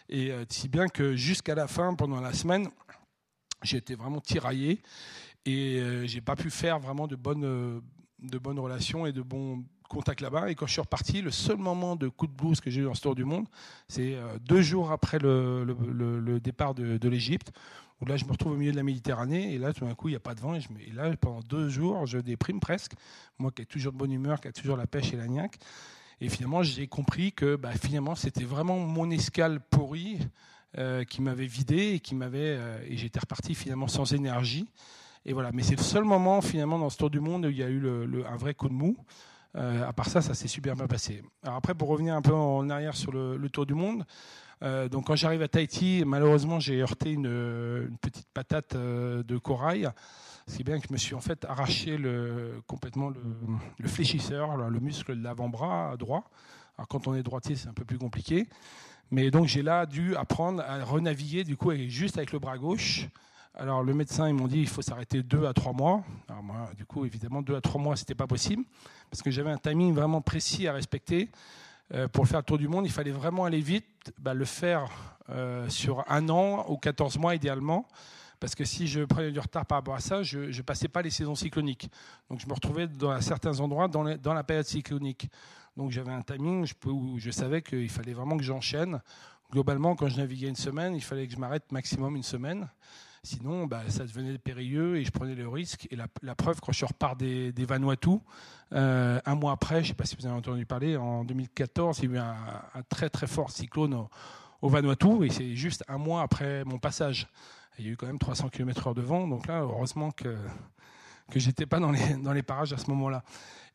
Et euh, si bien que jusqu'à la fin, pendant la semaine, j'ai été vraiment tiraillé et euh, j'ai pas pu faire vraiment de bonnes, euh, de bonnes relations et de bons contact là-bas. Et quand je suis reparti, le seul moment de coup de blues que j'ai eu dans ce tour du monde, c'est euh, deux jours après le, départ de, l'Égypte, où là je me retrouve au milieu de la Méditerranée, et là tout d'un coup il n'y a pas de vent, et, là pendant deux jours je déprime presque, moi qui ai toujours de bonne humeur, qui a toujours la pêche et la niaque. Et finalement j'ai compris que bah, finalement c'était vraiment mon escale pourrie euh, qui m'avait vidé et qui m'avait euh, et j'étais reparti finalement sans énergie. Et voilà, mais c'est le seul moment finalement dans ce tour du monde où il y a eu un vrai coup de mou. Euh, à part ça, ça s'est super bien passé. Alors après, pour revenir un peu en arrière sur le, tour du monde, euh, donc quand j'arrive à Tahiti, malheureusement, j'ai heurté une, petite patate euh, de corail, si bien que je me suis en fait arraché le, complètement le, fléchisseur, le muscle de l'avant-bras droit. Alors quand on est droitier, c'est un peu plus compliqué. Mais donc j'ai là dû apprendre à renaviguer du coup juste avec le bras gauche alors le médecin, ils m'ont dit il faut s'arrêter deux à trois mois. Alors moi, du coup, évidemment, deux à trois mois, c'était pas possible parce que j'avais un timing vraiment précis à respecter. Euh, pour faire le tour du monde, il fallait vraiment aller vite, bah, le faire euh, sur un an ou 14 mois idéalement. Parce que si je prenais du retard par rapport à ça, je ne passais pas les saisons cycloniques. Donc je me retrouvais dans certains endroits dans, dans la période cyclonique. Donc j'avais un timing où je savais qu'il fallait vraiment que j'enchaîne. Globalement, quand je naviguais une semaine, il fallait que je m'arrête maximum une semaine. Sinon, bah, ça devenait périlleux et je prenais le risque. Et la, preuve, quand je repars des, des Vanuatu, euh, un mois après, je ne sais pas si vous avez entendu parler, en 2014, il y a eu un, très très fort cyclone au, Vanuatu et c'est juste un mois après mon passage. Il y a eu quand même 300 km/h de vent, donc là, heureusement que que j'étais pas dans les, dans les parages à ce moment-là.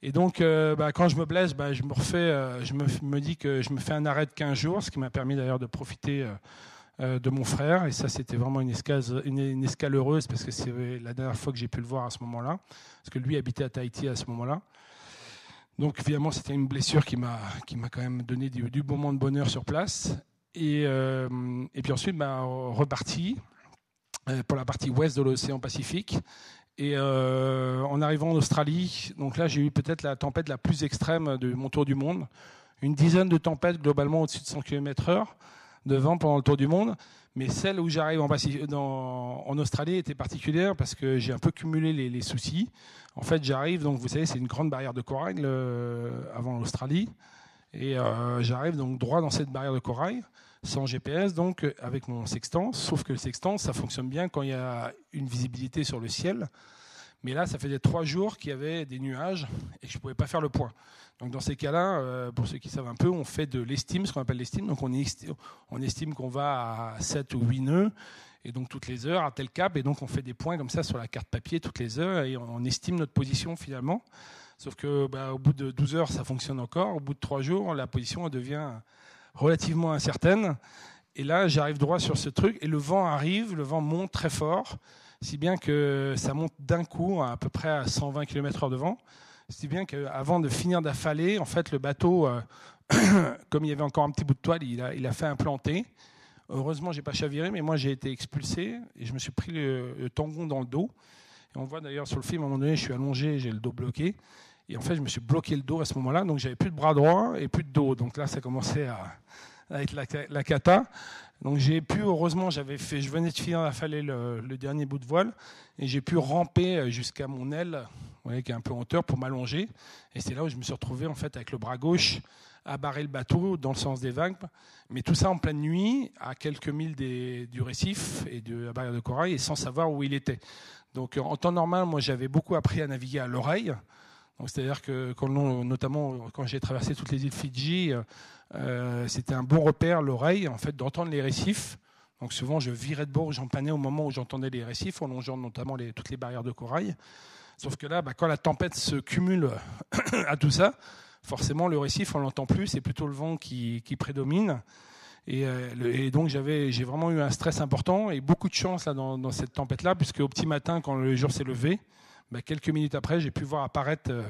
Et donc, euh, bah, quand je me blesse, bah, je me refais, euh, je me, dis que je me fais un arrêt de 15 jours, ce qui m'a permis d'ailleurs de profiter euh, de mon frère. Et ça, c'était vraiment une escale, heureuse parce que c'est la dernière fois que j'ai pu le voir à ce moment-là. Parce que lui habitait à Tahiti à ce moment-là. Donc, évidemment, c'était une blessure qui m'a, m'a quand même donné du, du, moment de bonheur sur place. Et, euh, et puis ensuite, bah, reparti euh, pour la partie ouest de l'océan Pacifique. Et en arrivant en Australie, donc là, j'ai eu peut-être la tempête la plus extrême de mon tour du monde. Une dizaine de tempêtes globalement au-dessus de 100 km/h de vent pendant le tour du monde. Mais celle où j'arrive en, Australie était particulière parce que j'ai un peu cumulé les, soucis. En fait, j'arrive, donc vous savez, c'est une grande barrière de corail avant l'Australie. Et euh, j'arrive donc droit dans cette barrière de corail, sans GPS, donc avec mon sextant. Sauf que le sextant, ça fonctionne bien quand il y a une visibilité sur le ciel. Mais là, ça faisait trois jours qu'il y avait des nuages et que je ne pouvais pas faire le point. Donc dans ces cas-là, euh, pour ceux qui savent un peu, on fait de l'estime, ce qu'on appelle l'estime. Donc on, estime qu'on va à 7 ou 8 nœuds, et donc toutes les heures à tel cap, et donc on fait des points comme ça sur la carte papier toutes les heures, et on estime notre position finalement. Sauf que bah, au bout de 12 heures, ça fonctionne encore. Au bout de 3 jours, la position devient relativement incertaine. Et là, j'arrive droit sur ce truc, et le vent arrive, le vent monte très fort, si bien que ça monte d'un coup à, à peu près à 120 km/h de vent. Si bien qu'avant de finir d'affaler, en fait, le bateau, euh, comme il y avait encore un petit bout de toile, il a, il a fait implanter. Heureusement, j'ai pas chaviré, mais moi, j'ai été expulsé et je me suis pris le, tangon dans le dos. Et on voit d'ailleurs sur le film, à un moment donné, je suis allongé, j'ai le dos bloqué. Et en fait, je me suis bloqué le dos à ce moment-là, donc j'avais plus de bras droit et plus de dos. Donc là, ça commençait à, être la, la cata. Donc j'ai pu, heureusement, j'avais fait, je venais de finir d'affaler le, dernier bout de voile et j'ai pu ramper jusqu'à mon aile, voyez, qui est un peu en hauteur, pour m'allonger. Et c'est là où je me suis retrouvé en fait avec le bras gauche à barrer le bateau dans le sens des vagues. Mais tout ça en pleine nuit, à quelques milles des, du récif et de la barrière de corail, et sans savoir où il était. Donc en temps normal, moi j'avais beaucoup appris à naviguer à l'oreille. C'est-à-dire que, quand, notamment quand j'ai traversé toutes les îles Fidji, euh, c'était un bon repère, l'oreille, en fait, d'entendre les récifs. Donc souvent, je virais de bord, j'empannais au moment où j'entendais les récifs, en longeant notamment toutes les barrières de corail. Sauf que là, bah, quand la tempête se cumule à tout ça, forcément, le récif, on l'entend plus, c'est plutôt le vent qui, prédomine. Euh, et, donc j'avais, j'ai vraiment eu un stress important et beaucoup de chance là, dans, cette tempête-là, puisque au petit matin, quand le jour s'est levé, bah, quelques minutes après, j'ai pu voir apparaître euh,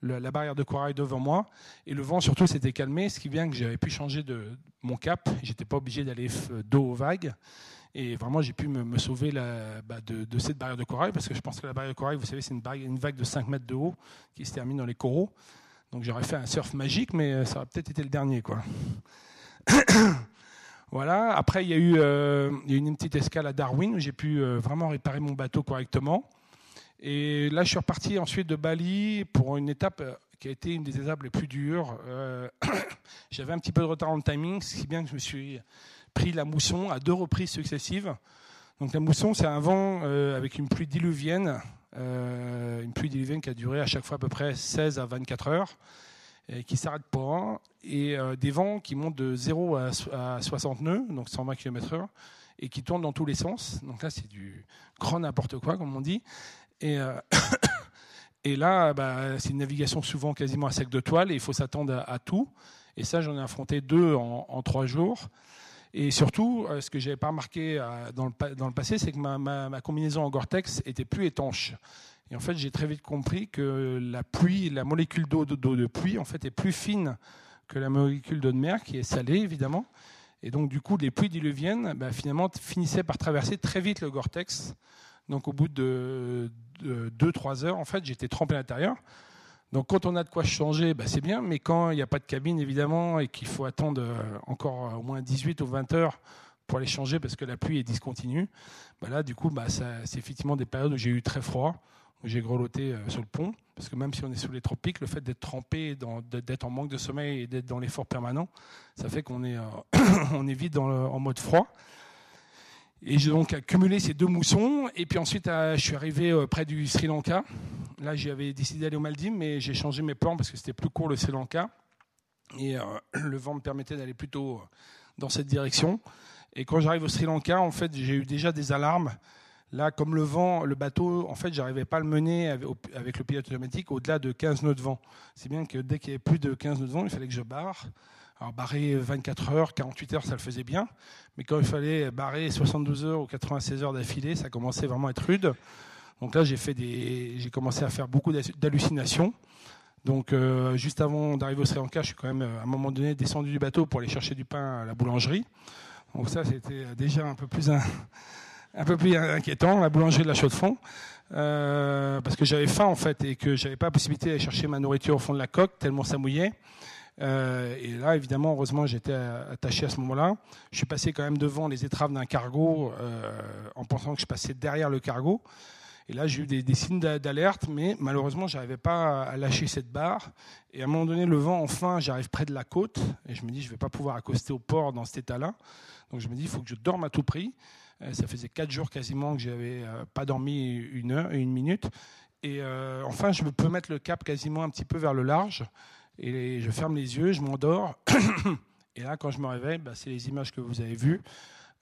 la barrière de corail devant moi. Et le vent surtout s'était calmé, ce qui vient que j'avais pu changer de mon cap. J'étais pas obligé d'aller dos aux vagues. Et vraiment, j'ai pu me, sauver bah, de, cette barrière de corail, parce que je pense que la barrière de corail, vous savez, c'est une, vague de 5 mètres de haut qui se termine dans les coraux. Donc j'aurais fait un surf magique, mais euh, ça aurait peut-être été le dernier. quoi. voilà. Après, il y, a eu, euh, une petite escale à Darwin où j'ai pu euh, vraiment réparer mon bateau correctement. Et là, je suis reparti ensuite de Bali pour une étape qui a été une des étapes les plus dures. J'avais un petit peu de retard en timing, qui bien que je me suis pris la mousson à deux reprises successives. Donc la mousson, c'est un vent avec une pluie diluvienne euh, une pluie diluvienne qui a duré à chaque fois à peu près 16 à 24 heures, et qui s'arrête pas, et euh, des vents qui montent de 0 à, 60 nœuds, donc 120 km/h, et qui tournent dans tous les sens. Donc là, c'est du grand n'importe quoi, comme on dit. Et, euh, là, bah, c'est une navigation souvent quasiment à sec de toile, et il faut s'attendre à, tout. Et ça, j'en ai affronté deux en trois jours. Et surtout, euh, ce que je n'avais pas remarqué euh, dans le, passé, c'est que ma, combinaison en Gore-Tex était plus étanche. Et en fait, j'ai très vite compris que la pluie, la molécule d'eau de, pluie, en fait, est plus fine que la molécule d'eau de mer, qui est salée, évidemment. Et donc, du coup, les pluies diluviennes, bah, finalement, finissaient par traverser très vite le Gore-Tex. Donc, au bout de 2-3 heures, en fait, j'étais trempé à l'intérieur. Donc quand on a de quoi changer, bah, c'est bien, mais quand il n'y a pas de cabine évidemment et qu'il faut attendre euh, encore au moins 18 ou 20 heures pour aller changer parce que la pluie est discontinue, bah là du coup bah, c'est effectivement des périodes où j'ai eu très froid, où j'ai grelotté euh, sur le pont, parce que même si on est sous les tropiques, le fait d'être trempé, d'être en manque de sommeil et d'être dans l'effort permanent, ça fait qu'on est, euh, on est vite en mode froid. Et j'ai donc accumulé ces deux moussons. Et puis ensuite, je suis arrivé près du Sri Lanka. Là, j'avais décidé d'aller aux Maldives, mais j'ai changé mes plans parce que c'était plus court le Sri Lanka. Et euh, le vent me permettait d'aller plutôt euh, dans cette direction. Et quand j'arrive au Sri Lanka, en fait, j'ai eu déjà des alarmes. Là, comme le vent, le bateau, en fait, j'arrivais pas à le mener avec le pilote automatique au-delà de 15 nœuds de vent. C'est bien que dès qu'il y avait plus de 15 nœuds de vent, il fallait que je barre. Alors, barrer 24 heures, 48 heures, ça le faisait bien. Mais quand il fallait barrer 72 heures ou 96 heures d'affilée, ça commençait vraiment à être rude. Donc là, j'ai fait des, j'ai commencé à faire beaucoup d'hallucinations. Donc euh, juste avant d'arriver au Sri Lanka, je suis quand même à un moment donné descendu du bateau pour aller chercher du pain à la boulangerie. Donc ça, c'était déjà un peu plus un, peu plus inquiétant, la boulangerie de la Chaux-de-Fonds, euh, parce que j'avais faim en fait et que j'avais pas la possibilité d'aller chercher ma nourriture au fond de la coque tellement ça mouillait. Euh, et là, évidemment, heureusement, j'étais attaché à ce moment-là. Je suis passé quand même devant les étraves d'un cargo en pensant que je passais derrière le cargo. Et là, j'ai eu des, signes d'alerte, mais malheureusement, je n'arrivais pas à lâcher cette barre. Et à un moment donné, le vent, enfin, j'arrive près de la côte. Et je me dis, je ne vais pas pouvoir accoster au port dans cet état-là. Donc je me dis, il faut que je dorme à tout prix. Euh, ça faisait quatre jours quasiment que euh, pas dormi une heure, une minute. Et euh, enfin, je peux mettre le cap quasiment un petit peu vers le large. Et je ferme les yeux, je m'endors. et là, quand je me réveille, bah, c'est les images que vous avez vues.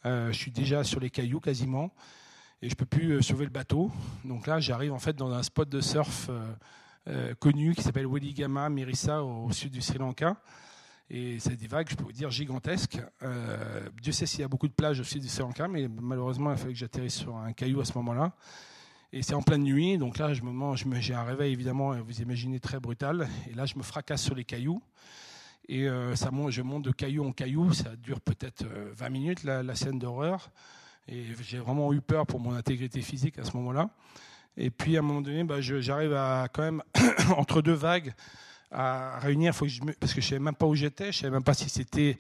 je suis déjà sur les cailloux quasiment et je peux plus euh, sauver le bateau. Donc là, j'arrive en fait dans un spot de surf euh, euh, connu qui s'appelle Weligama Mirissa au, sud du Sri Lanka. Et c'est des vagues, je peux vous dire, gigantesques. Dieu sait s'il y a beaucoup de plages au sud du Sri Lanka, mais malheureusement, il fallait que j'atterrisse sur un caillou à ce moment-là. Et c'est en pleine nuit, donc là, je me j'ai un réveil évidemment, vous imaginez, très brutal. Et là, je me fracasse sur les cailloux. Et ça monte, je monte de caillou en caillou, ça dure peut-être 20 minutes, la, la scène d'horreur. Et j'ai vraiment eu peur pour mon intégrité physique à ce moment-là. Et puis à un moment donné, bah, j'arrive à quand même, entre deux vagues, à réunir, faut que je parce que je ne savais même pas où j'étais, je ne savais même pas si c'était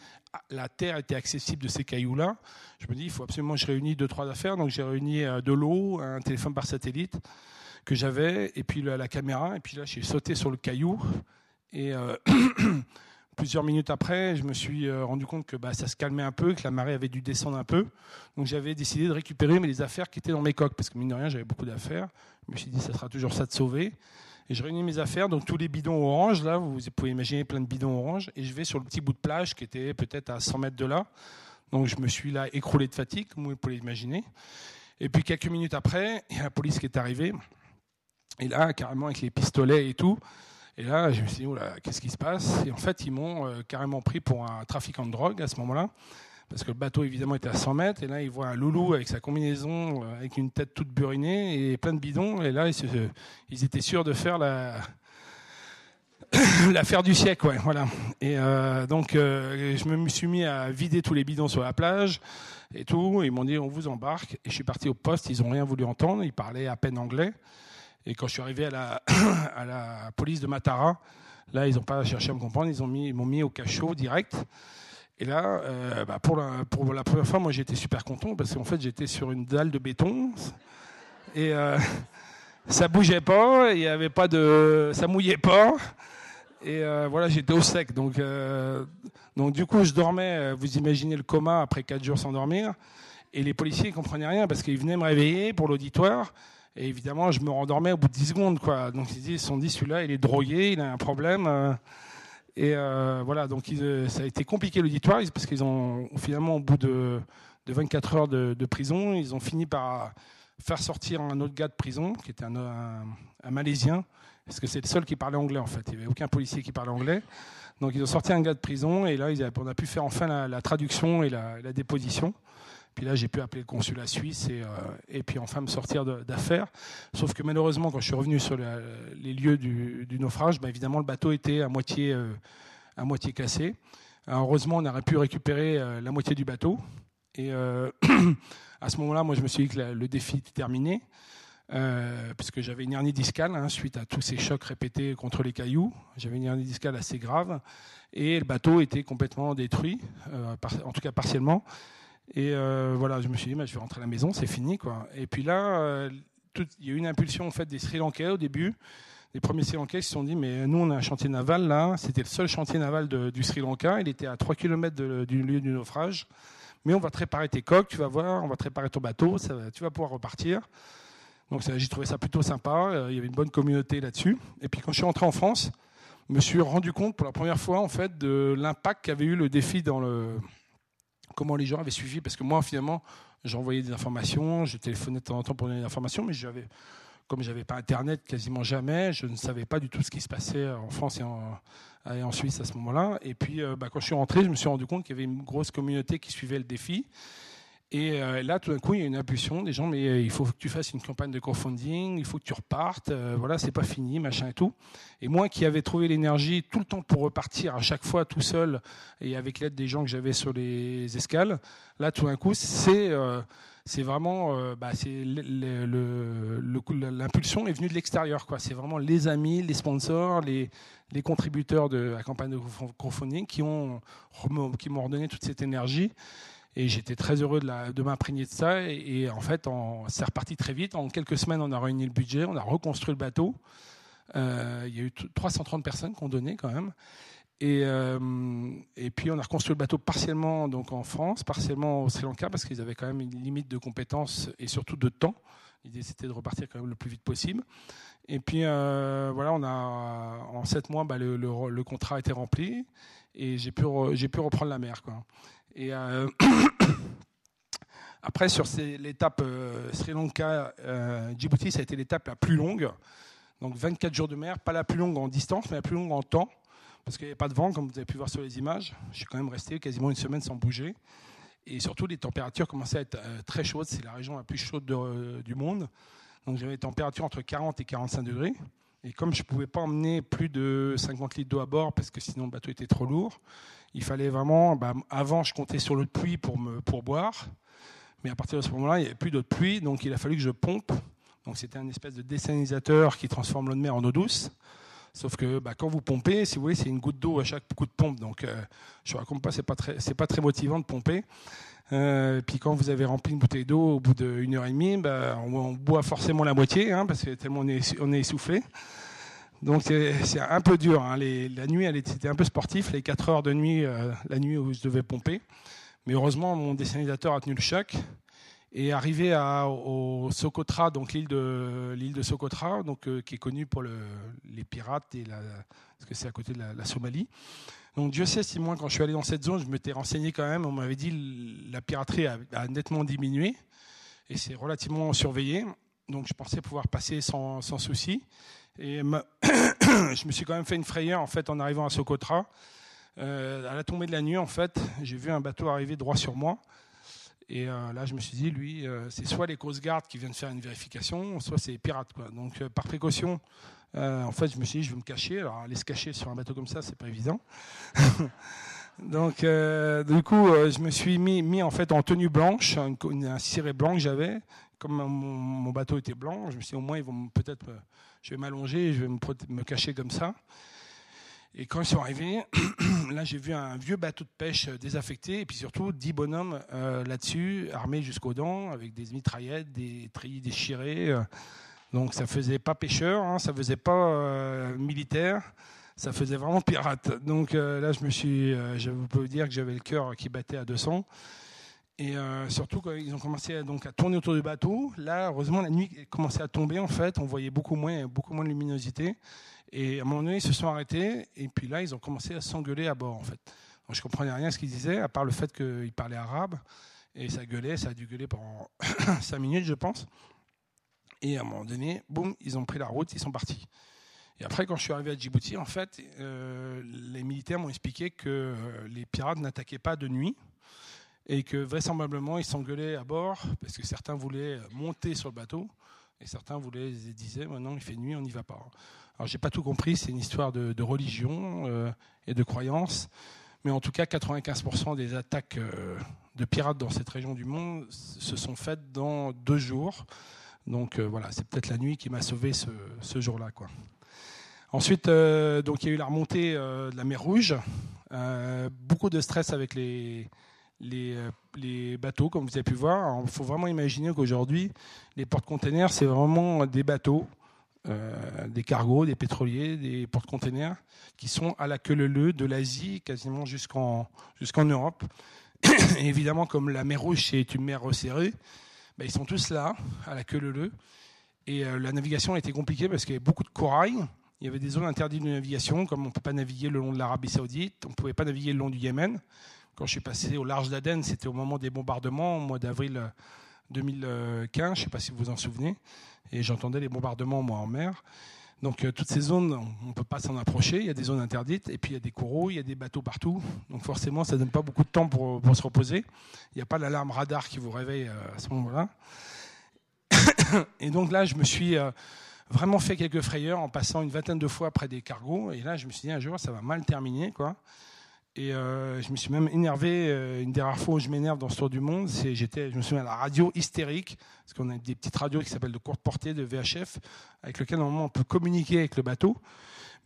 la terre était accessible de ces cailloux-là. Je me dis, il faut absolument que je réunisse deux, trois affaires. Donc j'ai réuni euh, de l'eau, un téléphone par satellite que j'avais, et puis la, caméra. Et puis là, j'ai sauté sur le caillou. Et euh, plusieurs minutes après, je me suis euh, rendu compte que bah, ça se calmait un peu, que la marée avait dû descendre un peu. Donc j'avais décidé de récupérer mes affaires qui étaient dans mes coques, parce que mine de rien, j'avais beaucoup d'affaires. Je me suis dit, ça sera toujours ça de sauver. Et je réunis mes affaires, donc tous les bidons orange, là, vous pouvez imaginer plein de bidons orange, et je vais sur le petit bout de plage qui était peut-être à 100 mètres de là. Donc je me suis là écroulé de fatigue, comme vous pouvez l'imaginer. Et puis quelques minutes après, il y a la police qui est arrivée. Et là, carrément avec les pistolets et tout. Et là, je me suis dit, qu'est-ce qui se passe? Et en fait, ils m'ont euh, carrément pris pour un trafiquant de drogue à ce moment-là. Parce que le bateau, évidemment, était à 100 mètres. Et là, ils voient un loulou avec sa combinaison, euh, avec une tête toute burinée et plein de bidons. Et là, ils, étaient sûrs de faire la, l'affaire du siècle, ouais, voilà. Et euh, donc, je me suis mis à vider tous les bidons sur la plage et tout. Ils m'ont dit, on vous embarque. Et je suis parti au poste. Ils n'ont rien voulu entendre. Ils parlaient à peine anglais. Et quand je suis arrivé à la, à la police de Matara, là, ils n'ont pas cherché à me comprendre. Ils m'ont mis, au cachot direct. Et là, euh, bah, pour, la, première fois, moi, j'étais super content parce qu'en fait, j'étais sur une dalle de béton. Et ça bougeait pas, il y avait pas de, ça mouillait pas. Et euh, voilà, j'étais au sec. Donc, euh, donc du coup, je dormais. Euh, vous imaginez le coma après quatre jours sans dormir. Et les policiers ne comprenaient rien parce qu'ils venaient me réveiller pour l'auditoire. Et évidemment, je me rendormais au bout de 10 secondes. Quoi. Donc ils se sont dit, celui-là, il est drogué, il a un problème. Et voilà, donc ça a été compliqué l'auditoire parce qu'ils ont finalement, au bout de, de 24 heures de, prison, ils ont fini par faire sortir un autre gars de prison, qui était un Malaisien, parce que c'est le seul qui parlait anglais en fait. Il n'y avait aucun policier qui parlait anglais. Donc ils ont sorti un gars de prison et là on a pu faire enfin la, traduction et la, déposition. Puis là j'ai pu appeler le consulat suisse et, euh, puis enfin me sortir d'affaires. Sauf que malheureusement quand je suis revenu sur les lieux du, naufrage, bah, évidemment le bateau était à moitié, euh, à moitié cassé. heureusement on aurait pu récupérer euh, la moitié du bateau. Et à ce moment-là, moi je me suis dit que le défi était terminé. Puisque j'avais une hernie discale hein, suite à tous ces chocs répétés contre les cailloux. J'avais une hernie discale assez grave et le bateau était complètement détruit, en tout cas partiellement. Et euh, voilà, je me suis dit, bah, je vais rentrer à la maison, c'est fini. Quoi. Et puis là, il y a eu une impulsion en fait, des Sri Lankais au début. Les premiers Sri Lankais se sont dit, mais nous, on a un chantier naval là. C'était le seul chantier naval du Sri Lanka. Il était à 3 km du lieu du naufrage. Mais on va te réparer tes coques, tu vas voir, on va te réparer ton bateau, tu vas pouvoir repartir. Donc j'ai trouvé ça plutôt sympa. Euh, il y avait une bonne communauté là-dessus. Et puis quand je suis rentré en France, je me suis rendu compte pour la première fois en fait de l'impact qu'avait eu le défi dans le comment les gens avaient suivi. Parce que moi finalement, j'envoyais des informations, je téléphonais de temps en temps pour donner des informations, mais j'avais comme j'avais pas internet quasiment jamais, je ne savais pas du tout ce qui se passait en France et en, Suisse à ce moment-là. Et puis euh, bah, quand je suis rentré, je me suis rendu compte qu'il y avait une grosse communauté qui suivait le défi. Et euh, là, tout d'un coup, il y a une impulsion des gens, mais euh, il faut que tu fasses une campagne de crowdfunding, il faut que tu repartes, euh, voilà, c'est pas fini, machin et tout. Et moi qui avais trouvé l'énergie tout le temps pour repartir à chaque fois tout seul et avec l'aide des gens que j'avais sur les escales, là, tout d'un coup, c'est c'est vraiment bah, c'est l'impulsion est venue de l'extérieur quoi c'est vraiment les amis les sponsors les, les contributeurs de la campagne de crowdfunding qui ont qui m'ont redonné toute cette énergie et j'étais très heureux de, m'imprégner de ça. Et, en fait, c'est reparti très vite. En quelques semaines, on a réuni le budget, on a reconstruit le bateau. Euh, il y a eu 330 personnes qui ont donné quand même. Et, euh, et, puis on a reconstruit le bateau partiellement donc en France, partiellement au Sri Lanka, parce qu'ils avaient quand même une limite de compétences et surtout de temps. L'idée c'était de repartir quand même le plus vite possible. Et puis euh, voilà, on a en sept mois, bah, le, contrat a été rempli et j'ai pu, pu reprendre la mer. Quoi. Euh, après, sur l'étape euh, Sri Lanka, euh, ça a été l'étape la plus longue. Donc 24 jours de mer, pas la plus longue en distance, mais la plus longue en temps, parce qu'il n'y avait pas de vent, comme vous avez pu voir sur les images. Je suis quand même resté quasiment une semaine sans bouger. Et surtout, les températures commençaient à être très chaudes. C'est la région la plus chaude du monde. Donc j'avais des températures entre 40 et 45 degrés. Et comme je ne pouvais pas emmener plus de 50 litres d'eau à bord, parce que sinon le bateau était trop lourd, il fallait vraiment, bah, avant je comptais sur l'eau de pluie pour, me, boire, mais à partir de ce moment-là, il n'y avait plus d'eau de pluie, donc il a fallu que je pompe. Donc c'était un espèce de dessalinisateur qui transforme l'eau de mer en eau douce. Sauf que bah, quand vous pompez, si vous voulez, c'est une goutte d'eau à chaque coup de pompe. Donc euh, je ne raconte pas, ce n'est pas, très, pas très motivant de pomper. Euh, puis quand vous avez rempli une bouteille d'eau au bout d'une heure et demie, bah, on, boit forcément la moitié, hein, parce que tellement on est, on est essoufflé. Donc c'est un peu dur. Hein. la nuit, c'était un peu sportif. Les 4 heures de nuit, euh, la nuit où je devais pomper. Mais heureusement, mon dessalinisateur a tenu le choc. Et arrivé à, au Socotra, donc l'île de, l'île de Socotra, donc, euh, qui est connue pour le, les pirates, et la, parce que c'est à côté de la, Somalie. Donc Dieu sait si moi, quand je suis allé dans cette zone, je m'étais renseigné quand même, on m'avait dit la piraterie a, nettement diminué, et c'est relativement surveillé. Donc je pensais pouvoir passer sans, sans souci. Et je me suis quand même fait une frayeur en fait en arrivant à Socotra. Euh, à la tombée de la nuit, en fait, j'ai vu un bateau arriver droit sur moi. Et euh, là, je me suis dit, lui, euh, c'est soit les Coast Guard qui viennent faire une vérification, soit c'est les pirates. Quoi. Donc, euh, par précaution, en fait, je me suis dit, je vais me cacher. Alors, aller se cacher sur un bateau comme ça, c'est pas évident. Donc, du coup, je me suis mis, mis, en fait en tenue blanche, un ciré blanc que j'avais. Comme mon, bateau était blanc, je me suis dit, au moins, ils vont peut-être, je vais m'allonger, je vais me cacher comme ça. Et quand ils sont arrivés, là j'ai vu un vieux bateau de pêche désaffecté et puis surtout dix bonhommes euh, là-dessus, armés jusqu'aux dents, avec des mitraillettes, des treillis déchirés. Donc ça faisait pas pêcheur, hein, ça faisait pas euh, militaire, ça faisait vraiment pirate. Donc euh, là je me suis, je peux vous dire que j'avais le cœur qui battait à 200. Et surtout quand ils ont commencé donc, à tourner autour du bateau, là heureusement la nuit commençait à tomber en fait, on voyait beaucoup moins, beaucoup moins de luminosité. Et à un moment donné, ils se sont arrêtés, et puis là, ils ont commencé à s'engueuler à bord, en fait. Je comprenais rien à ce qu'ils disaient, à part le fait qu'ils parlaient arabe, et ça gueulait, ça a dû gueuler pendant cinq minutes, je pense. Et à un moment donné, boum, ils ont pris la route, ils sont partis. Et après, quand je suis arrivé à Djibouti, en fait, euh, les militaires m'ont expliqué que euh, les pirates n'attaquaient pas de nuit et que vraisemblablement ils s'engueulaient à bord parce que certains voulaient monter sur le bateau et certains voulaient disaient maintenant il fait nuit, on n'y va pas. Alors j'ai pas tout compris, c'est une histoire de, religion euh, et de croyance, mais en tout cas 95% des attaques euh, de pirates dans cette région du monde se sont faites dans deux jours. Donc euh, voilà, c'est peut-être la nuit qui m'a sauvé ce, jour-là. Ensuite, donc il y a eu la remontée de la mer Rouge, beaucoup de stress avec les, les, bateaux, comme vous avez pu voir. Il faut vraiment imaginer qu'aujourd'hui, les porte-containers, c'est vraiment des bateaux euh, des cargos, des pétroliers, des porte-containers qui sont à la queue leu de l'Asie quasiment jusqu'en Europe. Et évidemment, comme la mer Rouge est une mer resserrée, ben, ils sont tous là, à la queue leu. Et euh, la navigation a été compliquée parce qu'il y avait beaucoup de corail. Il y avait des zones interdites de navigation, comme on ne peut pas naviguer le long de l'Arabie Saoudite, on ne pouvait pas naviguer le long du Yémen. Quand je suis passé au large d'Aden, c'était au moment des bombardements, au mois d'avril 2015, je ne sais pas si vous vous en souvenez et j'entendais les bombardements moi en mer. Donc euh, toutes ces zones, on ne peut pas s'en approcher, il y a des zones interdites, et puis il y a des coraux, il y a des bateaux partout, donc forcément ça ne donne pas beaucoup de temps pour, se reposer. Il n'y a pas l'alarme radar qui vous réveille euh, à ce moment-là. Et donc là, je me suis euh, vraiment fait quelques frayeurs en passant une vingtaine de fois près des cargos, et là je me suis dit un jour ça va mal terminer. quoi. Et euh, je me suis même énervé. Euh, une des rares fois où je m'énerve dans ce tour du monde, c'est j'étais, je me souviens à la radio hystérique, parce qu'on a des petites radios qui s'appellent de courte portée, de VHF, avec lesquelles normalement on peut communiquer avec le bateau.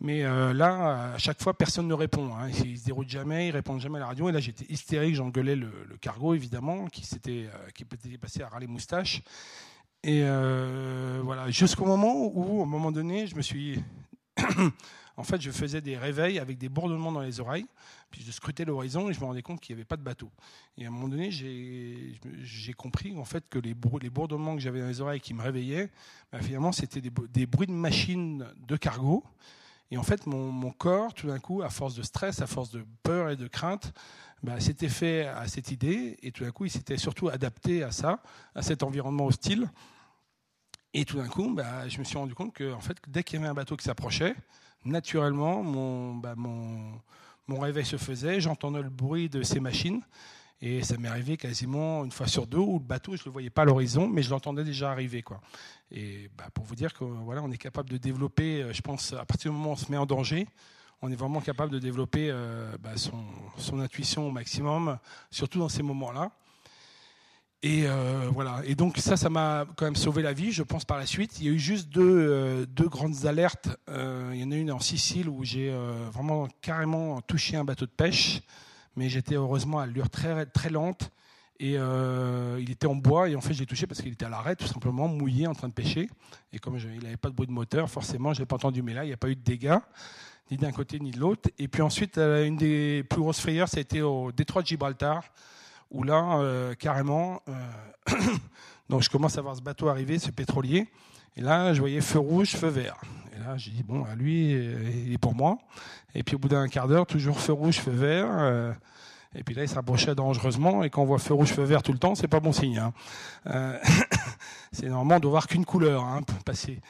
Mais euh, là, à chaque fois, personne ne répond. Hein. Ils se déroulent jamais, ils répondent jamais à la radio. Et là, j'étais hystérique, j'engueulais le, le, cargo, évidemment, qui s'était, qui était passé à râler moustache. Et voilà, jusqu'au moment où, à un moment donné, je me suis en fait, je faisais des réveils avec des bourdonnements dans les oreilles, je scrutais l'horizon et je me rendais compte qu'il n'y avait pas de bateau. Et à un moment donné, j'ai compris en fait que les, bourdonnements que j'avais dans les oreilles qui me réveillaient, bah, finalement, c'était des, bruits de machines de cargo. Et en fait, mon, corps, tout d'un coup, à force de stress, à force de peur et de crainte, bah, s'était fait à cette idée, et tout d'un coup, il s'était surtout adapté à ça, à cet environnement hostile. Et tout d'un coup, bah, je me suis rendu compte que en fait, dès qu'il y avait un bateau qui s'approchait, naturellement, mon, mon, réveil se faisait, j'entendais le bruit de ces machines. Et ça m'est arrivé quasiment une fois sur deux où le bateau, je ne le voyais pas à l'horizon, mais je l'entendais déjà arriver. Quoi. Et bah, pour vous dire qu'on voilà, on est capable de développer, euh, je pense, à partir du moment où on se met en danger, on est vraiment capable de développer euh, bah, son, son, intuition au maximum, surtout dans ces moments-là. Et euh, voilà. Et donc ça, ça m'a quand même sauvé la vie, je pense par la suite. Il y a eu juste deux, euh, deux grandes alertes. Euh, il y en a une en Sicile où j'ai vraiment carrément touché un bateau de pêche, mais j'étais heureusement à l'allure très très lente et il était en bois et en fait j'ai touché parce qu'il était à l'arrêt tout simplement mouillé en train de pêcher. Et comme il n'avait pas de bruit de moteur, forcément je n'ai pas entendu. Mais là il n'y a pas eu de dégâts ni d'un côté ni de l'autre. Et puis ensuite une des plus grosses frayeurs, ça a été au détroit de Gibraltar où là, carrément, donc je commence à voir ce bateau arriver, ce pétrolier. Et là, je voyais feu rouge, feu vert. Et là, j'ai dit, bon, à lui, il est pour moi. Et puis au bout d'un quart d'heure, toujours feu rouge, feu vert. Euh, et puis là, il s'approchait dangereusement. Et quand on voit feu rouge, feu vert tout le temps, c'est pas bon signe. Hein. Euh, c'est normalement de voir qu'une couleur hein, passer.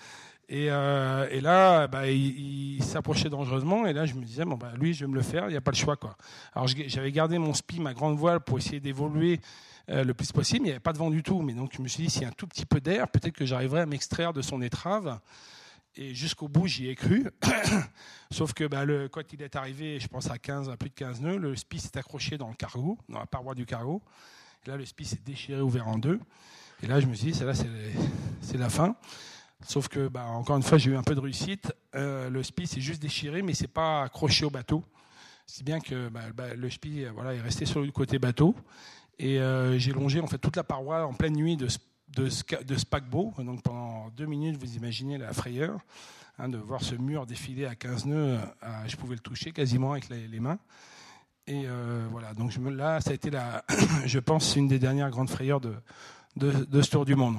Et, euh, et, là, bah, il, s'approchait dangereusement. Et là, je me disais, bon, bah, lui, je vais me le faire. Il n'y a pas le choix, quoi. Alors, j'avais gardé mon spi, ma grande voile, pour essayer d'évoluer le plus possible. Il n'y avait pas de vent du tout. Mais donc, je me suis dit, s'il y a un tout petit peu d'air, peut-être que j'arriverai à m'extraire de son étrave. Et jusqu'au bout, j'y ai cru. Sauf que bah, quand il est arrivé, je pense à 15, à plus de 15 nœuds, le spi s'est accroché dans le cargo, dans la paroi du cargo. Et là, le spi s'est déchiré, ouvert en deux. Et là, je me suis dit, c'est la fin. Sauf que, bah, encore une fois, j'ai eu un peu de réussite. Euh, le spi s'est juste déchiré, mais c'est pas accroché au bateau. Si bien que bah, le spi voilà, est resté sur le côté bateau. Et euh, j'ai longé en fait toute la paroi en pleine nuit de de ce, de paquebot. Donc pendant deux minutes, vous imaginez la frayeur hein, de voir ce mur défiler à 15 nœuds. je pouvais le toucher quasiment avec les, mains. Et euh, voilà, donc là, ça a été, la, je pense, une des dernières grandes frayeurs de, de, ce tour du monde.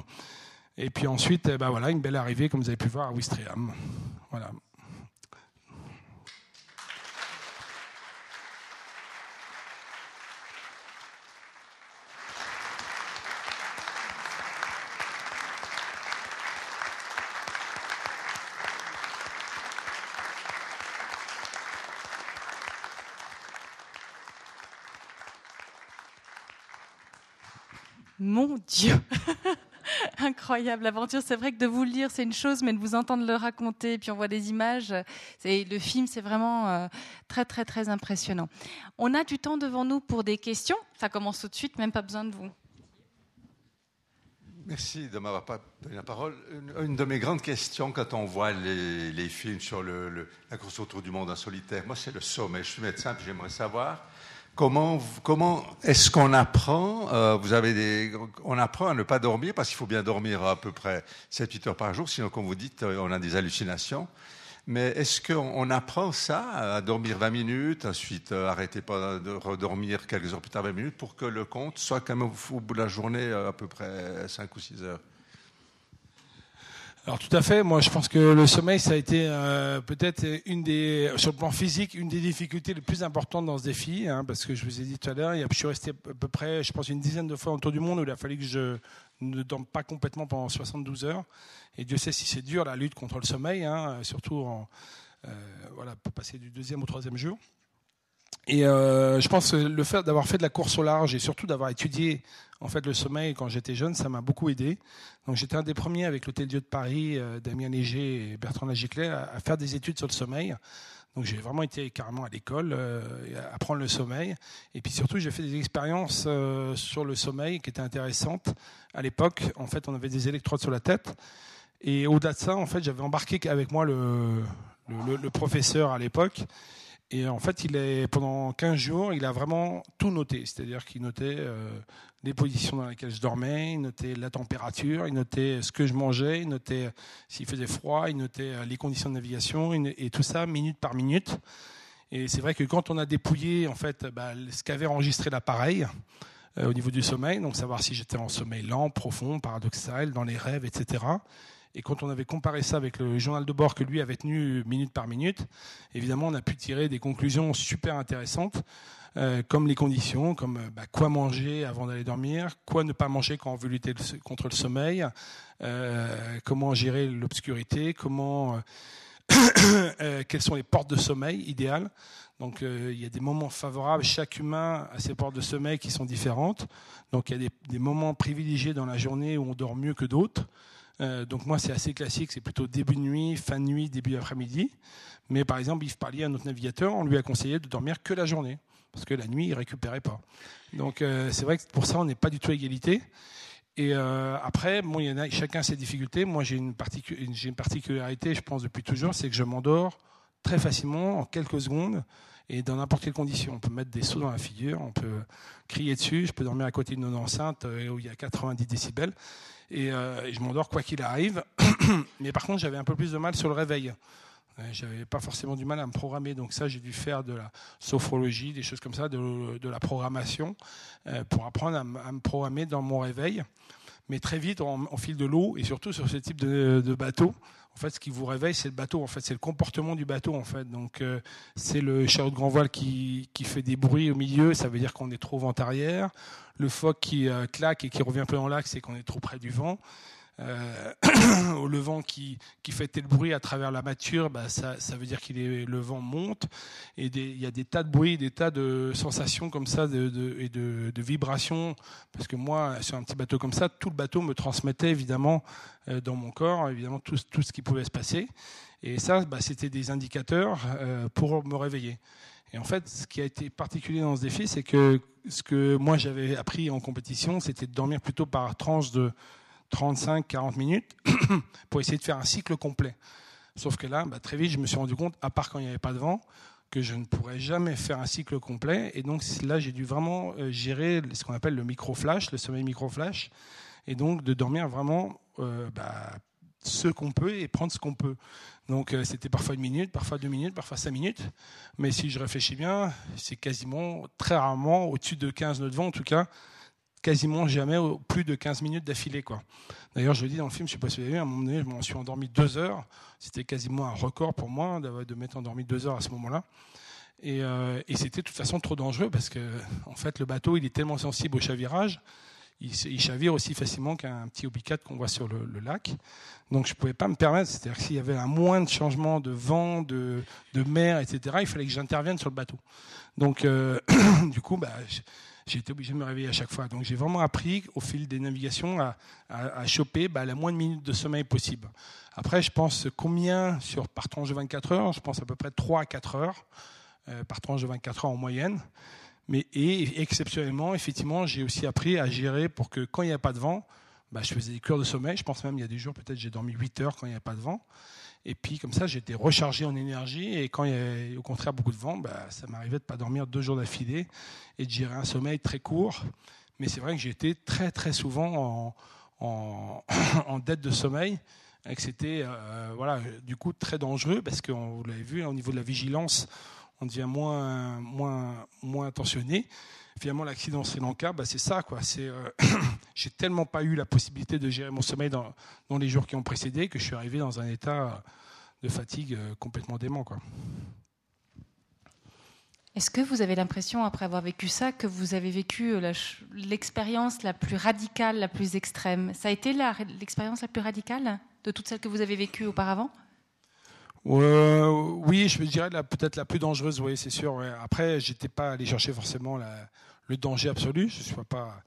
Et puis ensuite, eh ben voilà, une belle arrivée, comme vous avez pu voir, à Ouistreham. Voilà. Mon Dieu Incroyable aventure. C'est vrai que de vous le lire, c'est une chose, mais de vous entendre le raconter, puis on voit des images, le film, c'est vraiment euh, très, très, très impressionnant. On a du temps devant nous pour des questions. Ça commence tout de suite, même pas besoin de vous. Merci de m'avoir donné la parole. Une, de mes grandes questions quand on voit les, films sur la course autour du monde en solitaire, moi, c'est le sommet. Je suis médecin, puis j'aimerais savoir Comment, comment est-ce qu'on apprend euh, Vous avez des, on apprend à ne pas dormir parce qu'il faut bien dormir à peu près 7-8 heures par jour, sinon, comme vous dites, on a des hallucinations. Mais est-ce qu'on apprend ça, à dormir 20 minutes, ensuite euh, arrêter pas de redormir quelques heures plus tard 20 minutes, pour que le compte soit quand même au bout de la journée à peu près 5 ou 6 heures? Alors tout à fait. Moi, je pense que le sommeil, ça a été euh, peut-être une des, sur le plan physique, une des difficultés les plus importantes dans ce défi, hein, parce que je vous ai dit tout à l'heure, je suis resté à peu près, je pense, une dizaine de fois autour du monde où il a fallu que je ne dorme pas complètement pendant 72 heures. Et Dieu sait si c'est dur la lutte contre le sommeil, hein, surtout euh, pour passer du deuxième au troisième jour. Et euh, je pense que le fait d'avoir fait de la course au large et surtout d'avoir étudié en fait le sommeil quand j'étais jeune, ça m'a beaucoup aidé. Donc j'étais un des premiers avec l'Hôtel Dieu de Paris, euh, Damien Léger et Bertrand Lagiclet à, faire des études sur le sommeil. Donc j'ai vraiment été carrément à l'école, euh, apprendre le sommeil. Et puis surtout, j'ai fait des expériences euh, sur le sommeil qui étaient intéressantes. À l'époque, en fait, on avait des électrodes sur la tête. Et au-delà de ça, en fait, j'avais embarqué avec moi le, le professeur à l'époque. Et en fait, il est, pendant 15 jours, il a vraiment tout noté. C'est-à-dire qu'il notait euh, les positions dans lesquelles je dormais, il notait la température, il notait ce que je mangeais, il notait s'il faisait froid, il notait euh, les conditions de navigation, et tout ça minute par minute. Et c'est vrai que quand on a dépouillé en fait, bah, ce qu'avait enregistré l'appareil euh, au niveau du sommeil, donc savoir si j'étais en sommeil lent, profond, paradoxal, dans les rêves, etc., et quand on avait comparé ça avec le journal de bord que lui avait tenu minute par minute, évidemment, on a pu tirer des conclusions super intéressantes, euh, comme les conditions, comme euh, bah, quoi manger avant d'aller dormir, quoi ne pas manger quand on veut lutter contre le sommeil, euh, comment gérer l'obscurité, comment, quelles sont les portes de sommeil idéales. Donc il y a des moments favorables, chaque humain a ses portes de sommeil qui sont différentes. Donc il y a des moments privilégiés dans la journée où on dort mieux que d'autres. Euh, donc moi, c'est assez classique, c'est plutôt début de nuit, fin de nuit, début d'après-midi. Mais par exemple, Yves Parlier, notre navigateur, on lui a conseillé de dormir que la journée, parce que la nuit, il récupérait pas. Donc euh, c'est vrai que pour ça, on n'est pas du tout à égalité. Et euh, après, bon, a, chacun ses difficultés. Moi, j'ai une, j'ai une particularité, je pense depuis toujours, c'est que je m'endors très facilement, en quelques secondes, et dans n'importe quelle condition. On peut mettre des sauts dans la figure, on peut crier dessus, je peux dormir à côté d'une enceinte où il y a 90 décibels. Euh, et, je m'endors quoi qu'il arrive. Mais par contre, j'avais un peu plus de mal sur le réveil. J'avais pas forcément du mal à me programmer, donc ça j'ai dû faire de la sophrologie, des choses comme ça, de, la programmation, pour apprendre à, me programmer dans mon réveil. Mais très vite, on, file de l'eau, et surtout sur ce type de bateau, en fait, ce qui vous réveille, c'est le bateau. En fait, c'est le comportement du bateau. En fait, donc euh, c'est le chariot de grand voile qui, qui, fait des bruits au milieu. Ça veut dire qu'on est trop vent arrière. Le phoque qui euh, claque et qui revient plein dans l'axe, c'est qu'on est trop près du vent. Euh, le vent qui, qui fait tel bruit à travers la mâture, bah, ça, veut dire que le vent monte. Et il y a des tas de bruits, des tas de sensations comme ça et de, vibrations. Parce que moi, sur un petit bateau comme ça, tout le bateau me transmettait évidemment euh, dans mon corps, évidemment tout, tout, ce qui pouvait se passer. Et ça, bah, c'était des indicateurs euh, pour me réveiller. Et en fait, ce qui a été particulier dans ce défi, c'est que ce que moi j'avais appris en compétition, c'était de dormir plutôt par tranche de 35-40 minutes pour essayer de faire un cycle complet. Sauf que là, bah, très vite, je me suis rendu compte, à part quand il n'y avait pas de vent, que je ne pourrais jamais faire un cycle complet. Et donc là, j'ai dû vraiment euh, gérer ce qu'on appelle le micro-flash, le sommeil micro-flash, et donc de dormir vraiment euh, bah, ce qu'on peut et prendre ce qu'on peut. Donc euh, c'était parfois une minute, parfois deux minutes, parfois cinq minutes. Mais si je réfléchis bien, c'est quasiment, très rarement, au-dessus de 15 nœuds de vent en tout cas, quasiment jamais plus de 15 minutes d'affilée. D'ailleurs, je le dis dans le film, je ne sais pas si vous avez vu, à un moment donné, je m'en suis endormi deux heures. C'était quasiment un record pour moi de m'être endormi deux heures à ce moment-là. Euh, et, c'était de toute façon trop dangereux parce que, en fait, le bateau, il est tellement sensible au chavirage, il, chavire aussi facilement qu'un petit obicat qu'on voit sur le, lac. Donc, je ne pouvais pas me permettre, c'est-à-dire s'il y avait un moins de changement de vent, de, de mer, etc., il fallait que j'intervienne sur le bateau. Donc, euh, du coup, bah, j'ai été obligé de me réveiller à chaque fois. Donc j'ai vraiment appris au fil des navigations à, à, choper bah, la moins de minutes de sommeil possible. Après, je pense combien sur, par tranche de 24 heures? Je pense à peu près 3 à 4 heures euh, par tranche de 24 heures en moyenne. Mais, et exceptionnellement, effectivement, j'ai aussi appris à gérer pour que quand il n'y a pas de vent, bah, je faisais des cures de sommeil. Je pense même il y a des jours, peut-être j'ai dormi 8 heures quand il n'y a pas de vent. Et puis comme ça, j'étais rechargé en énergie. Et quand il y avait au contraire beaucoup de vent, bah, ça m'arrivait de ne pas dormir deux jours d'affilée et de gérer un sommeil très court. Mais c'est vrai que j'étais très très souvent en, en, dette de sommeil et que c'était euh, voilà, du coup très dangereux parce que vous l'avez vu, au niveau de la vigilance, on devient moins, moins, moins attentionné finalement l'accident Sri Lanka, bah, c'est ça. quoi. C'est, euh, j'ai tellement pas eu la possibilité de gérer mon sommeil dans, les jours qui ont précédé que je suis arrivé dans un état de fatigue euh, complètement dément. Est-ce que vous avez l'impression, après avoir vécu ça, que vous avez vécu euh, l'expérience la plus radicale, la plus extrême? Ça a été l'expérience la plus radicale de toutes celles que vous avez vécues auparavant? Oui, je me dirais peut-être la plus dangereuse, oui, c'est sûr. Après, j'étais pas allé chercher forcément le danger absolu. Je suis pas,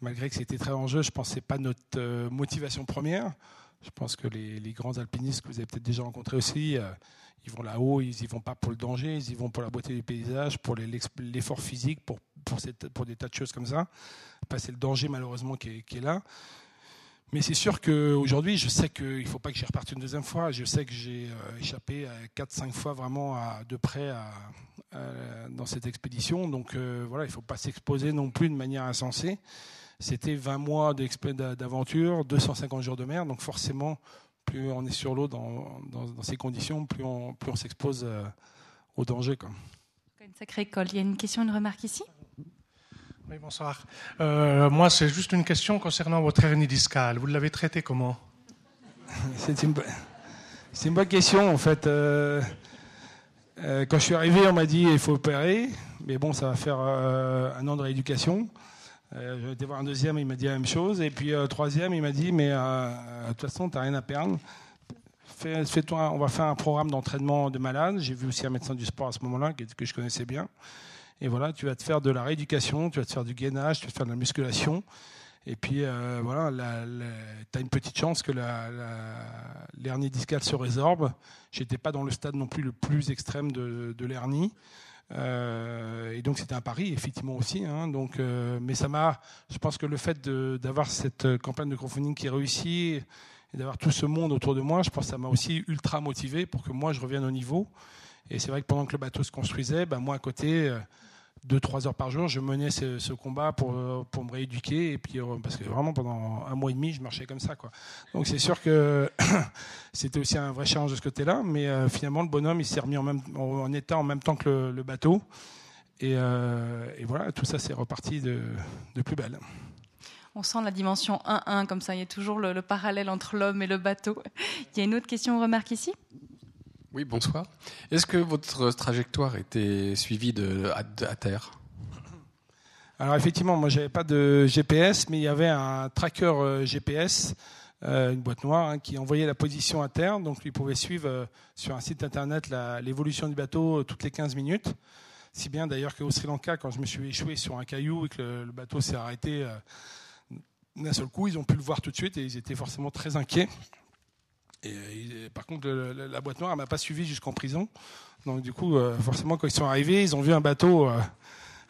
malgré que c'était très dangereux, je pensais pas notre euh, motivation première. Je pense que les, grands alpinistes que vous avez peut-être déjà rencontrés aussi, euh, ils vont là-haut, ils y vont pas pour le danger, ils y vont pour la beauté du paysage, pour l'effort physique, pour, des tas de choses comme ça. Pas c'est le danger malheureusement qui est là. Mais c'est sûr qu'aujourd'hui, je sais qu'il ne faut pas que j'y reparte une deuxième fois. Je sais que j'ai euh, échappé 4-5 fois vraiment de près dans cette expédition. Donc euh, voilà, il ne faut pas s'exposer non plus de manière insensée. C'était 20 mois d'aventure, 250 jours de mer. Donc forcément, plus on est sur l'eau dans, ces conditions, plus on, s'expose euh, au danger. Une sacrée école. Il y a une question, une remarque ici? Oui, bonsoir. Euh, moi, c'est juste une question concernant votre hernie discale. Vous l'avez traitée comment? C'est une, une, bonne question, en fait. Euh, euh, quand je suis arrivé, on m'a dit il faut opérer, mais bon, ça va faire un an de rééducation. J'ai été voir un deuxième, il m'a dit la même chose. Et puis, troisième, il m'a dit mais de toute façon, tu n'as rien à perdre. Fais, fais toi, on va faire un programme d'entraînement de malade. J'ai vu aussi un médecin du sport à ce moment-là, que je connaissais bien. Et voilà, tu vas te faire de la rééducation, tu vas te faire du gainage, tu vas te faire de la musculation. Et puis euh, voilà, tu as une petite chance que l'hernie discale se résorbe. J'étais pas dans le stade non plus le plus extrême de, de l'hernie. Euh, et donc c'était un pari, effectivement aussi. Hein, donc, euh, mais ça m'a, je pense que le fait d'avoir cette campagne de crowdfunding qui réussit et d'avoir tout ce monde autour de moi, je pense que ça m'a aussi ultra motivé pour que moi je revienne au niveau. Et c'est vrai que pendant que le bateau se construisait, ben moi à côté, deux, trois heures par jour, je menais ce, combat pour, pour me rééduquer. Et puis, parce que vraiment, pendant un mois et demi, je marchais comme ça. Quoi. Donc, c'est sûr que c'était aussi un vrai challenge de ce côté-là. Mais finalement, le bonhomme, il s'est remis en, même, en, état en même temps que le, bateau. Et, voilà, tout ça, c'est reparti de, de plus belle on sent la dimension 1-1, comme ça, il y a toujours le, parallèle entre l'homme et le bateau. Il y a une autre question, remarque ici? Oui, bonsoir. Est-ce que votre trajectoire était suivie de, à, terre? Alors effectivement, moi j'avais pas de GPS, mais il y avait un tracker euh, GPS, euh, une boîte noire, hein, qui envoyait la position à terre. Donc il pouvait suivre euh, sur un site internet l'évolution du bateau toutes les 15 minutes. Si bien d'ailleurs qu'au Sri Lanka, quand je me suis échoué sur un caillou et que le bateau s'est arrêté d'un seul coup, ils ont pu le voir tout de suite et ils étaient forcément très inquiets. Et, euh, par contre, la boîte noire, elle m'a pas suivi jusqu'en prison. Donc du coup, euh, forcément, quand ils sont arrivés, ils ont vu un bateau euh,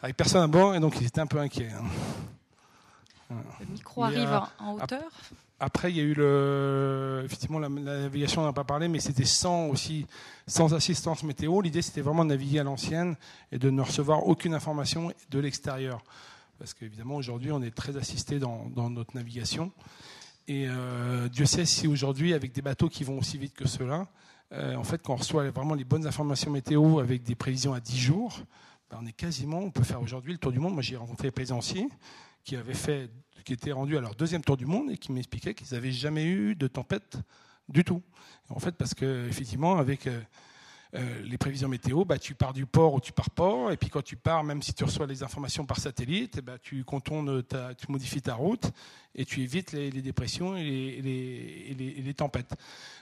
avec personne à bord et donc ils étaient un peu inquiets. Hein. Le micro arrive en hauteur. Après, il y a eu le, effectivement la, navigation, on n'a pas parlé, mais c'était sans aussi, sans assistance météo. L'idée, c'était vraiment de naviguer à l'ancienne et de ne recevoir aucune information de l'extérieur parce qu'évidemment aujourd'hui on est très assisté dans, notre navigation. Et euh, Dieu sait si aujourd'hui, avec des bateaux qui vont aussi vite que cela, euh, en fait, quand on reçoit vraiment les bonnes informations météo avec des prévisions à 10 jours, ben, on est quasiment, on peut faire aujourd'hui le tour du monde. Moi, j'ai rencontré des plaisanciers qui avaient fait, qui étaient rendus à leur deuxième tour du monde et qui m'expliquaient qu'ils n'avaient jamais eu de tempête du tout. En fait, parce que effectivement, avec euh, euh, les prévisions météo, bah, tu pars du port ou tu pars pas. Et puis quand tu pars, même si tu reçois les informations par satellite, bah, tu contournes, tu modifies ta route et tu évites les, dépressions et les, tempêtes.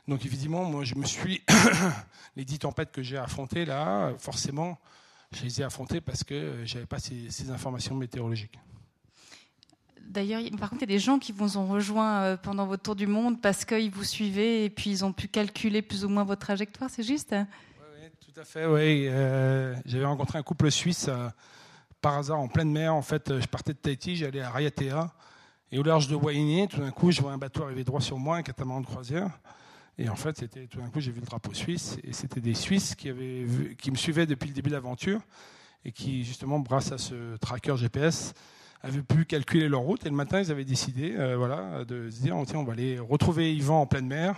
Donc évidemment, moi je me suis les dix tempêtes que j'ai affrontées là, forcément, je les ai affrontées parce que j'avais pas ces, ces informations météorologiques. D'ailleurs, par contre, il y a des gens qui vous ont rejoint euh, pendant votre tour du monde parce qu'ils vous suivaient et puis ils ont pu calculer plus ou moins votre trajectoire, c'est juste? Tout à fait, oui. Euh, j'avais rencontré un couple suisse euh, par hasard en pleine mer. En fait, je partais de Tahiti, j'allais à Rayatea. Et au large de Wainé, tout d'un coup, je vois un bateau arriver droit sur moi, un catamaran de croisière. Et en fait, tout d'un coup, j'ai vu le drapeau suisse. Et c'était des Suisses qui, avaient qui me suivaient depuis le début de l'aventure et qui, justement, grâce à ce tracker GPS, avaient pu calculer leur route. Et le matin, ils avaient décidé euh, voilà, de se dire tiens, on va aller retrouver Yvan en pleine mer.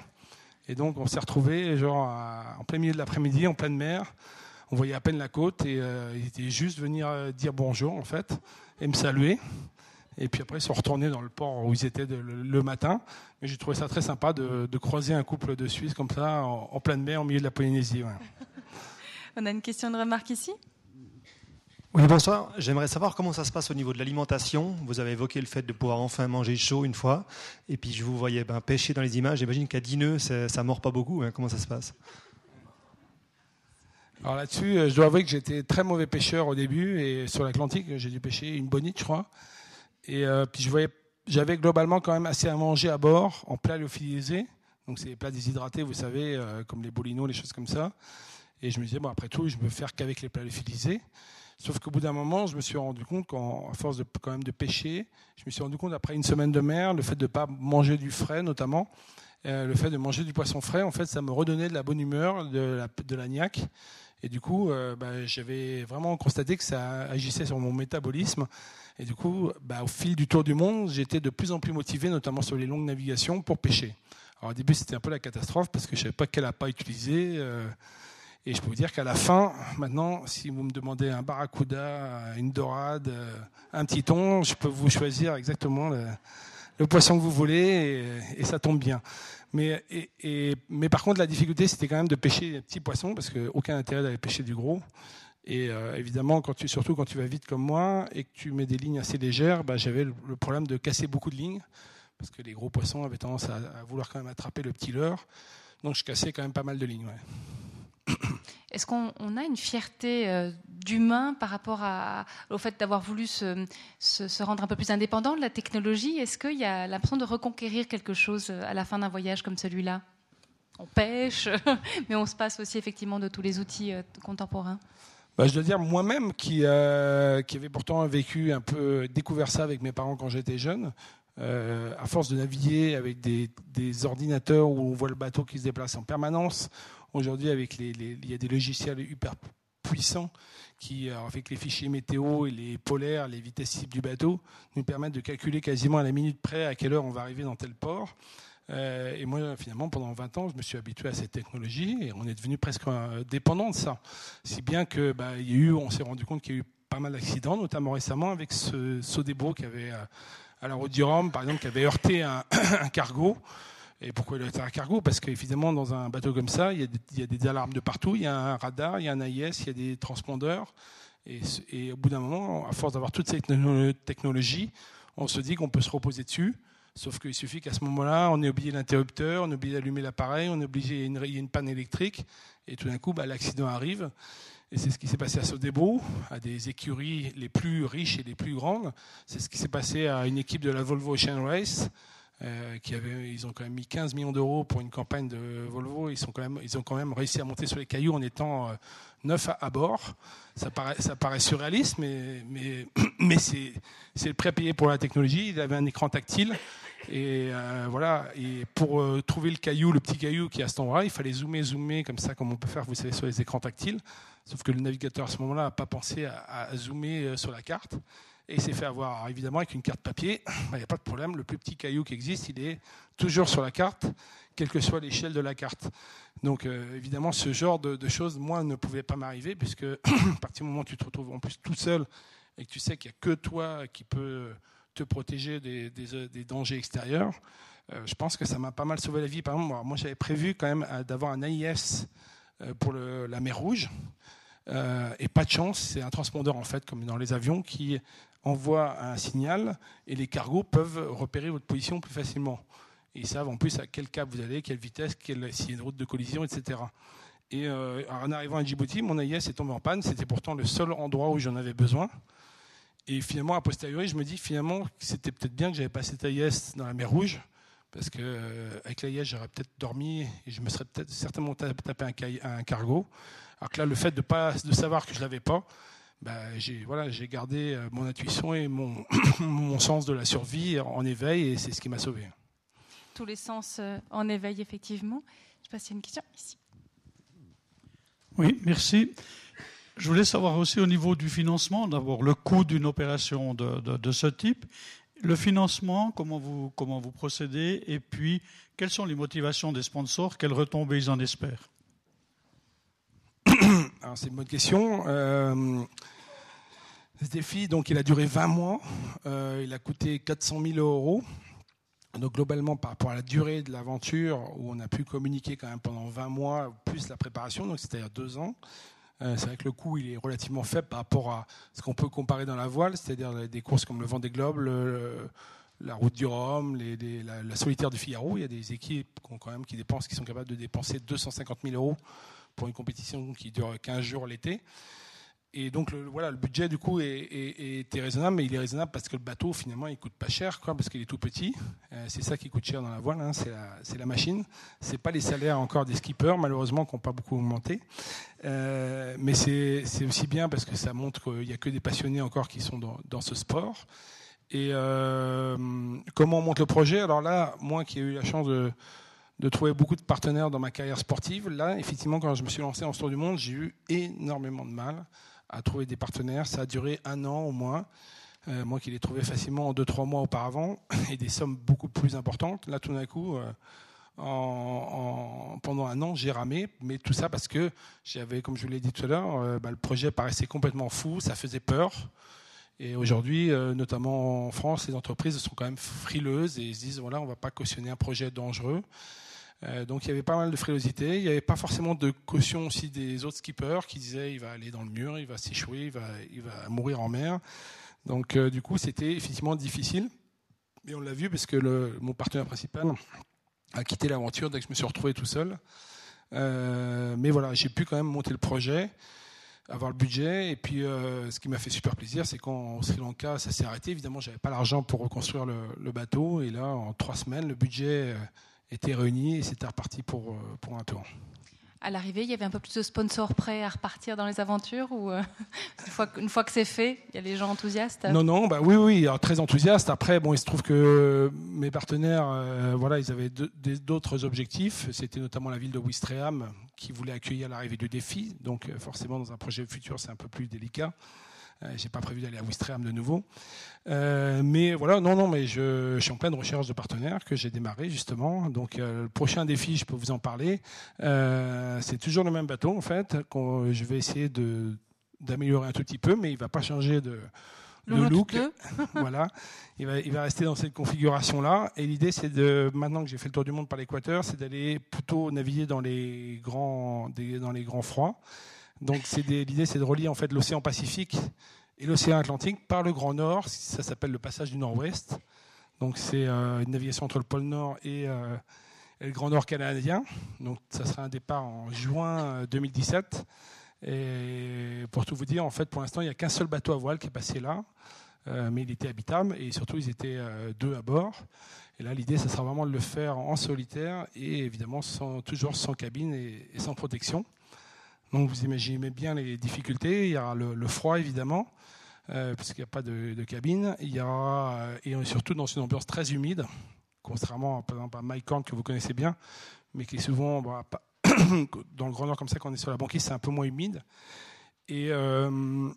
Et donc, on s'est retrouvés genre, en plein milieu de l'après-midi, en pleine mer. On voyait à peine la côte et euh, ils étaient juste venir euh, dire bonjour, en fait, et me saluer. Et puis après, ils sont retournés dans le port où ils étaient le, matin. Mais j'ai trouvé ça très sympa de, croiser un couple de Suisses comme ça, en, pleine mer, au milieu de la Polynésie. On a une question de remarque ici? Oui, bonsoir. J'aimerais savoir comment ça se passe au niveau de l'alimentation. Vous avez évoqué le fait de pouvoir enfin manger chaud une fois. Et puis je vous voyais ben, pêcher dans les images. J'imagine qu'à 10 nœuds, ça ne mord pas beaucoup. Hein. Comment ça se passe? Alors là-dessus, euh, je dois avouer que j'étais très mauvais pêcheur au début. Et sur l'Atlantique, j'ai dû pêcher une bonite, je crois. Et euh, puis j'avais globalement quand même assez à manger à bord en plat lyophilisé. Donc c'est des plats déshydratés, vous savez, euh, comme les bolinos, les choses comme ça. Et je me disais, bon, après tout, je ne peux faire qu'avec les plats lyophilisés. Sauf qu'au bout d'un moment, je me suis rendu compte qu'à force de quand même de pêcher, je me suis rendu compte après une semaine de mer, le fait de ne pas manger du frais notamment, euh, le fait de manger du poisson frais, en fait, ça me redonnait de la bonne humeur, de la, de. Et du coup, euh, bah, j'avais vraiment constaté que ça agissait sur mon métabolisme. Et du coup, bah, au fil du tour du monde, j'étais de plus en plus motivé, notamment sur les longues navigations, pour pêcher. Alors au début, c'était un peu la catastrophe parce que je ne savais pas quel appât utiliser. Euh, et je peux vous dire qu'à la fin, maintenant, si vous me demandez un barracuda, une dorade, un petit thon, je peux vous choisir exactement le, poisson que vous voulez et, ça tombe bien. Mais, par contre, la difficulté, c'était quand même de pêcher des petits poissons parce qu'aucun intérêt d'aller pêcher du gros. Et euh, évidemment, surtout quand tu vas vite comme moi et que tu mets des lignes assez légères, bah, j'avais le, problème de casser beaucoup de lignes parce que les gros poissons avaient tendance à, vouloir quand même attraper le petit leurre. Donc je cassais quand même pas mal de lignes. Est-ce qu'on a une fierté euh, d'humain par rapport au fait d'avoir voulu se, rendre un peu plus indépendant de la technologie? Est-ce qu'il y a l'impression de reconquérir quelque chose euh, à la fin d'un voyage comme celui-là? On pêche, mais on se passe aussi effectivement de tous les outils euh, contemporains. Bah, je dois dire, moi-même, qui, qui avait pourtant vécu un peu, découvert ça avec mes parents quand j'étais jeune, à force de naviguer avec des, ordinateurs où on voit le bateau qui se déplace en permanence, Aujourd'hui, avec il y a des logiciels hyper puissants qui, avec les fichiers météo et les polaires, les vitesses cibles du bateau, nous permettent de calculer quasiment à la minute près à quelle heure on va arriver dans tel port. Euh, et moi, finalement, pendant 20 ans, je me suis habitué à cette technologie et on est devenu presque dépendant de ça. Si bien que bah, y a eu, on s'est rendu compte qu'il y a eu pas mal d'accidents, notamment récemment avec ce Sodebo qui avait à la route du Rhum, par exemple, qui avait heurté un, cargo. Et pourquoi il a heurté un cargo Parce qu'évidemment, dans un bateau comme ça, il y, a des, alarmes de partout, il y a un radar, il y a un AIS, il y a des transpondeurs. Et, au bout d'un moment, à force d'avoir toutes ces technologies, on se dit qu'on peut se reposer dessus. Sauf qu'il suffit qu'à ce moment-là, on ait oublié l'interrupteur, on ait oublié d'allumer l'appareil, on ait oublié une, une panne électrique, et tout d'un coup, bah, l'accident arrive. Et c'est ce qui s'est passé à Sodebo, à des écuries les plus riches et les plus grandes. C'est ce qui s'est passé à une équipe de la Volvo Ocean Race. Euh, ils ont quand même mis 15 millions d'euros pour une campagne de Volvo. Ils, ils ont quand même réussi à monter sur les cailloux en étant euh, neuf à, bord. Ça paraît, surréaliste, mais, c'est, c'est le prêt payé pour la technologie. Il avait un écran tactile. Et euh, pour trouver le caillou, le petit caillou qui est à cet endroit, il fallait zoomer, zoomer comme ça, comme on peut faire, vous savez, sur les écrans tactiles. Sauf que le navigateur à ce moment-là n'a pas pensé à, zoomer sur la carte et il s'est fait avoir. évidemment, avec une carte papier, il n'y a pas de problème. Le plus petit caillou qui existe, il est toujours sur la carte, quelle que soit l'échelle de la carte. Donc, euh, évidemment, ce genre de, choses, moi, ne pouvait pas m'arriver, puisque à partir du moment où tu te retrouves en plus tout seul et que tu sais qu'il n'y a que toi qui peux te protéger des, dangers extérieurs, euh, je pense que ça m'a pas mal sauvé la vie. Par exemple, moi, j'avais prévu quand même d'avoir un AIS pour la mer Rouge. Euh, et pas de chance, c'est un transpondeur en fait, comme dans les avions, qui envoie un signal et les cargos peuvent repérer votre position plus facilement. Ils savent en plus à quel cap vous allez, quelle vitesse, quelle, s'il y a une route de collision, etc. Et euh, en arrivant à Djibouti, mon AIS est tombé en panne. C'était pourtant le seul endroit où j'en avais besoin. Et finalement, a posteriori, je me dis finalement c'était peut-être bien que j'avais pas cet AIS dans la mer Rouge, parce que euh, avec l'AIS, j'aurais peut-être dormi et je me serais peut-être certainement tapé un, un cargo. Alors que là, le fait de, pas, de savoir que je ne l'avais pas, bah, j'ai voilà, gardé euh, mon intuition et mon, mon sens de la survie en éveil et c'est ce qui m'a sauvé. Tous les sens euh, en éveil, effectivement. Je sais pas s'il y a une question ici. Oui, merci. Je voulais savoir aussi au niveau du financement, d'abord le coût d'une opération de, de, de, ce type, le financement, comment vous, comment vous procédez, et puis quelles sont les motivations des sponsors, quelles retombées ils en espèrent? C'est une bonne question. Euh, ce défi, donc, il a duré 20 mois. Euh, il a coûté 400 000 euros. Donc globalement, par rapport à la durée de l'aventure, où on a pu communiquer quand même pendant 20 mois, plus la préparation, donc c'est-à-dire deux ans, euh, c'est vrai que le coût il est relativement faible par rapport à ce qu'on peut comparer dans la voile, c'est-à-dire des courses comme le Vendée Globe, le, la Route du Rhum, la, Solitaire du Figaro. Il y a des équipes qui, qui dépensent, qui sont capables de dépenser 250 000 euros pour une compétition qui dure 15 jours l'été. Et donc le, voilà, le budget du coup était raisonnable, mais il est raisonnable parce que le bateau finalement il coûte pas cher, parce qu'il est tout petit. Euh, c'est ça qui coûte cher dans la voile, hein, c'est la, la, machine. C'est pas les salaires encore des skippers, malheureusement, qui n'ont pas beaucoup augmenté. Euh, mais c'est aussi bien parce que ça montre qu'il n'y a que des passionnés encore qui sont dans, dans ce sport. Et euh, comment on monte le projet? Alors là, moi qui ai eu la chance de de trouver beaucoup de partenaires dans ma carrière sportive. Là, effectivement, quand je me suis lancé en Tour du Monde, j'ai eu énormément de mal à trouver des partenaires. Ça a duré un an au moins. Euh, moi qui l'ai trouvé facilement en 2-3 mois auparavant, et des sommes beaucoup plus importantes. Là, tout d'un coup, euh, en, pendant un an, j'ai ramé, mais tout ça parce que j'avais, comme je vous l'ai dit tout à l'heure, euh, bah, le projet paraissait complètement fou, ça faisait peur. Et aujourd'hui, notamment en France, les entreprises sont quand même frileuses et se disent voilà, on ne va pas cautionner un projet dangereux. Euh, donc il y avait pas mal de frilosité. Il n'y avait pas forcément de caution aussi des autres skippers qui disaient il va aller dans le mur, il va s'échouer, il va, il va mourir en mer. Donc euh, du coup c'était effectivement difficile. Mais on l'a vu parce que mon partenaire principal a quitté l'aventure dès que je me suis retrouvé tout seul. Euh, mais voilà, j'ai pu quand même monter le projet, avoir le budget. Et puis, ce qui m'a fait super plaisir, c'est qu'en Sri Lanka, ça s'est arrêté. Évidemment, j'avais pas l'argent pour reconstruire le, bateau. Et là, en trois semaines, le budget était réuni et c'était reparti pour, euh, pour un tour. À l'arrivée, il y avait un peu plus de sponsors prêts à repartir dans les aventures ou euh, une, fois, une, fois, que c'est fait, il y a les gens enthousiastes? Non, non, bah oui, oui, très enthousiastes. Après, bon, il se trouve que mes partenaires, euh, voilà, ils avaient d'autres objectifs. C'était notamment la ville de Ouistreham qui voulait accueillir l'arrivée du défi. Donc, forcément, dans un projet futur, c'est un peu plus délicat. Euh, j'ai pas prévu d'aller à Wistreham de nouveau. Euh, mais voilà, non, non, mais je, suis en pleine recherche de partenaires que j'ai démarré justement. Donc euh, le prochain défi, je peux vous en parler. c'est toujours le même bateau en fait. qu'on je vais essayer de d'améliorer un tout petit peu, mais il va pas changer de, look. voilà, il va, il va rester dans cette configuration-là. Et l'idée, c'est de, maintenant que j'ai fait le tour du monde par l'équateur, c'est d'aller plutôt naviguer dans les grands, dans les grands froids. Donc l'idée, c'est de relier en fait l'océan Pacifique et l'océan Atlantique par le Grand Nord. Ça s'appelle le passage du Nord-Ouest. Donc c'est euh, une navigation entre le pôle Nord euh, et, le Grand Nord canadien. Donc ça sera un départ en juin 2017. Euh, et pour tout vous dire, en fait, pour l'instant, il n'y a qu'un seul bateau à voile qui est passé là, mais il était habitable et surtout ils étaient deux à bord. Et là, l'idée, ce sera vraiment de le faire en solitaire et évidemment toujours sans cabine et sans protection. Donc vous imaginez bien les difficultés. Il y aura le, froid évidemment, euh, puisqu'il n'y a pas de, cabine. Il y aura, euh, surtout dans une ambiance très humide, contrairement par exemple à Mike Horn que vous connaissez bien, mais qui est souvent bah, dans le Grand Nord comme ça, quand on est sur la banquise, c'est un peu moins humide. Et, euh,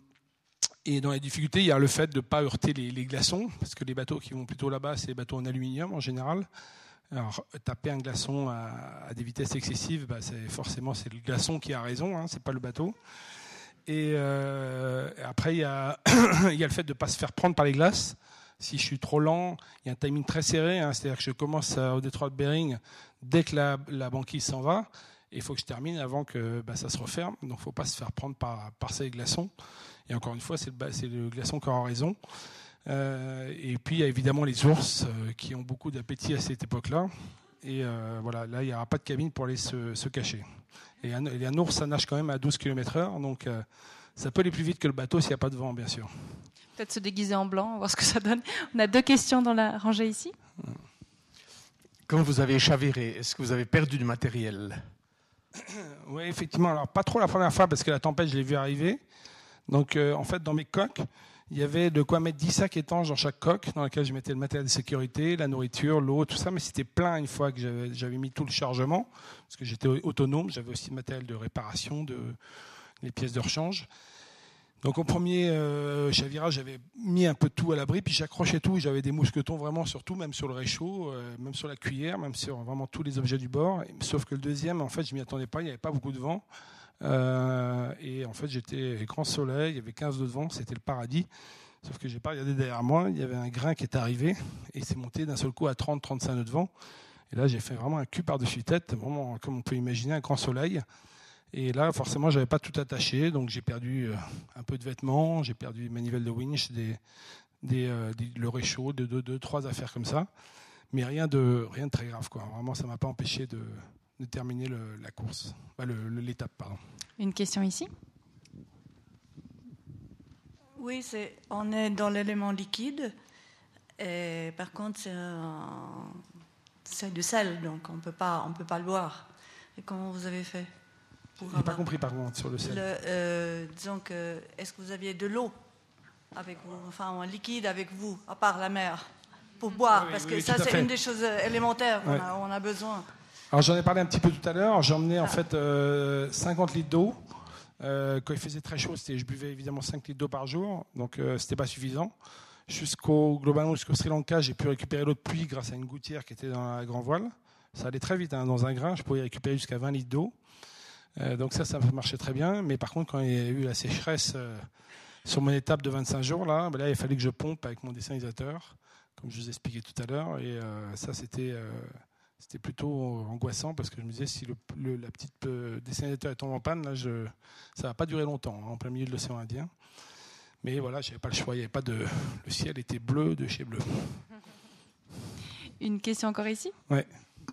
dans les difficultés, il y a le fait de ne pas heurter les, les, glaçons, parce que les bateaux qui vont plutôt là-bas, c'est les bateaux en aluminium en général. Alors, taper un glaçon à, des vitesses excessives, bah, c'est forcément c'est le glaçon qui a raison, hein, c'est pas le bateau. Et euh, après, il y, a, le fait de ne pas se faire prendre par les glaces. Si je suis trop lent, il y a un timing très serré, hein, c'est-à-dire que je commence au détroit de Bering dès que la, banquise s'en va, et il faut que je termine avant que bah, ça se referme. Donc, il ne faut pas se faire prendre par, par ces glaçons. Et encore une fois, c'est le, le glaçon qui aura raison. Euh, et puis il y a évidemment les ours euh, qui ont beaucoup d'appétit à cette époque-là. Et euh, voilà, là, il n'y aura pas de cabine pour aller se, cacher. Et un, un, ours, ça nage quand même à 12 km/h, donc ça peut aller plus vite que le bateau s'il n'y a pas de vent, bien sûr. Peut-être se déguiser en blanc, voir ce que ça donne. On a deux questions dans la rangée ici. Quand vous avez chaviré, est-ce que vous avez perdu du matériel? Oui, effectivement. Alors, pas trop la première fois, parce que la tempête, je l'ai vu arriver. Donc, en fait, dans mes coques, il y avait de quoi mettre 10 sacs étanches dans chaque coque, dans lequel je mettais le matériel de sécurité, la nourriture, l'eau, tout ça, mais c'était plein une fois que j'avais mis tout le chargement, parce que j'étais autonome, j'avais aussi le matériel de réparation, de, les pièces de rechange. Donc au premier euh, chavirage, j'avais mis un peu tout à l'abri, puis j'accrochais tout, j'avais des mousquetons vraiment sur tout, même sur le réchaud, euh, même sur la cuillère, même sur vraiment tous les objets du bord. Sauf que le deuxième, en fait, je m'y attendais pas, il n'y avait pas beaucoup de vent. Euh, et en fait, j'étais grand soleil, il y avait 15 de vent, c'était le paradis. Sauf que j'ai pas regardé derrière moi, il y avait un grain qui est arrivé et c'est monté d'un seul coup à 30-35 nœuds de vent. Et là, j'ai fait vraiment un cul par-dessus tête, vraiment comme on peut imaginer, un grand soleil. Et là, forcément, j'avais pas tout attaché, donc j'ai perdu euh, un peu de vêtements, j'ai perdu des manivelles de winch, euh, le réchaud, deux, deux, deux, trois affaires comme ça. Mais rien de, rien de très grave, quoi. Vraiment, ça m'a pas empêché de, de terminer la course, l'étape. pardon. Une question ici? Oui, c'est, on est dans l'élément liquide. Et par contre, c'est, du sel, donc on peut pas, on peut pas le boire. Et comment vous avez fait Je n'ai pas compris par contre sur le sel. Euh, disons que, est-ce que vous aviez de l'eau avec vous, enfin un liquide avec vous, à part la mer, pour boire? Parce que ça, c'est une des choses élémentaires qu'on on a besoin. Alors j'en ai parlé un petit peu tout à l'heure. Emmené en fait 50 euh, litres d'eau. Euh, quand il faisait très chaud, je buvais évidemment 5 litres d'eau par jour, donc euh, c'était pas suffisant. Jusqu'au globalement jusqu'au Sri Lanka, j'ai pu récupérer l'eau de pluie grâce à une gouttière qui était dans la grand voile. Ça allait très vite hein. dans un grain, je pouvais récupérer jusqu'à 20 litres d'eau. donc ça, ça marchait très bien. Mais par contre, quand il y a eu la sécheresse sur mon étape de 25 jours, là, ben là, il fallait que je pompe avec mon dessinisateur, comme je vous expliquais tout à l'heure. Et ça, c'était c'était plutôt angoissant parce que je me disais si le, la petite euh, dessinateur est tombée en panne, là, je, ça va pas durer longtemps, hein, en plein milieu de l'océan Indien. Mais voilà, j'avais pas le choix, il y avait pas de, le ciel était bleu de chez bleu. Une question encore ici? Ouais.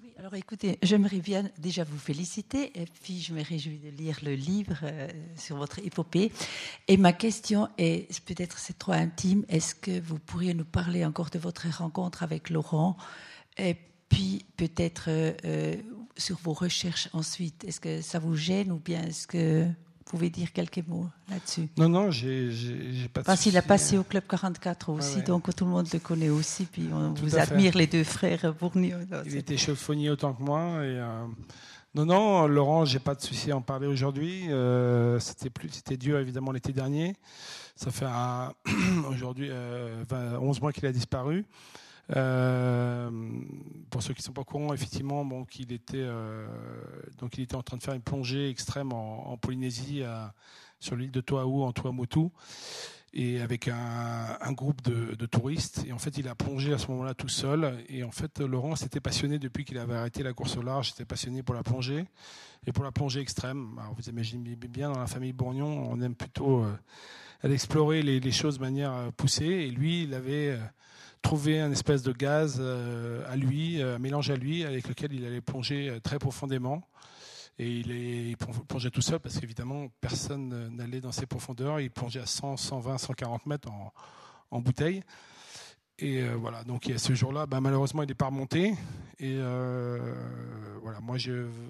Oui, alors écoutez, j'aimerais bien déjà vous féliciter et puis je me réjouis de lire le livre euh, sur votre épopée. Et ma question est, peut-être c'est trop intime, est-ce que vous pourriez nous parler encore de votre rencontre avec Laurent? Et puis peut-être euh, euh, sur vos recherches ensuite Est-ce que ça vous gêne ou bien est-ce que vous pouvez dire quelques mots là-dessus? Non, non, j'ai pas de Parce qu'il a passé au Club 44 aussi, donc tout le monde le connaît aussi, puis on vous admire les deux frères Bourgnon. Il était chauffonier autant que moi. Et, euh, Non, non, Laurent, j'ai pas de souci à en parler aujourd'hui. Euh, c'était plus, c'était dur évidemment l'été dernier. Ça fait aujourd'hui 11 euh, mois qu'il a disparu. Euh, pour ceux qui ne sont pas au courant, effectivement, il était, euh, donc il était en train de faire une plongée extrême en, Polynésie, sur l'île de Toaou, en Tuamotu, et avec un, groupe de, touristes. Et en fait, il a plongé à ce moment-là tout seul. Et en fait, Laurent s'était passionné depuis qu'il avait arrêté la course au large. S'était passionné pour la plongée et pour la plongée extrême. Vous imaginez bien, dans la famille Bourgnon, on aime plutôt euh, explorer les, les, choses de manière poussée. Et lui, il avait trouver un espèce de gaz euh, à lui, euh, un mélange à lui, avec lequel il allait plonger euh, très profondément. Et il, plongeait tout seul parce qu'évidemment, personne n'allait dans ces profondeurs. Il plongeait à 100, 120, 140 mètres en, bouteille. Et voilà, donc ce jour-là, bah, malheureusement, il n'est pas remonté. Et voilà, moi,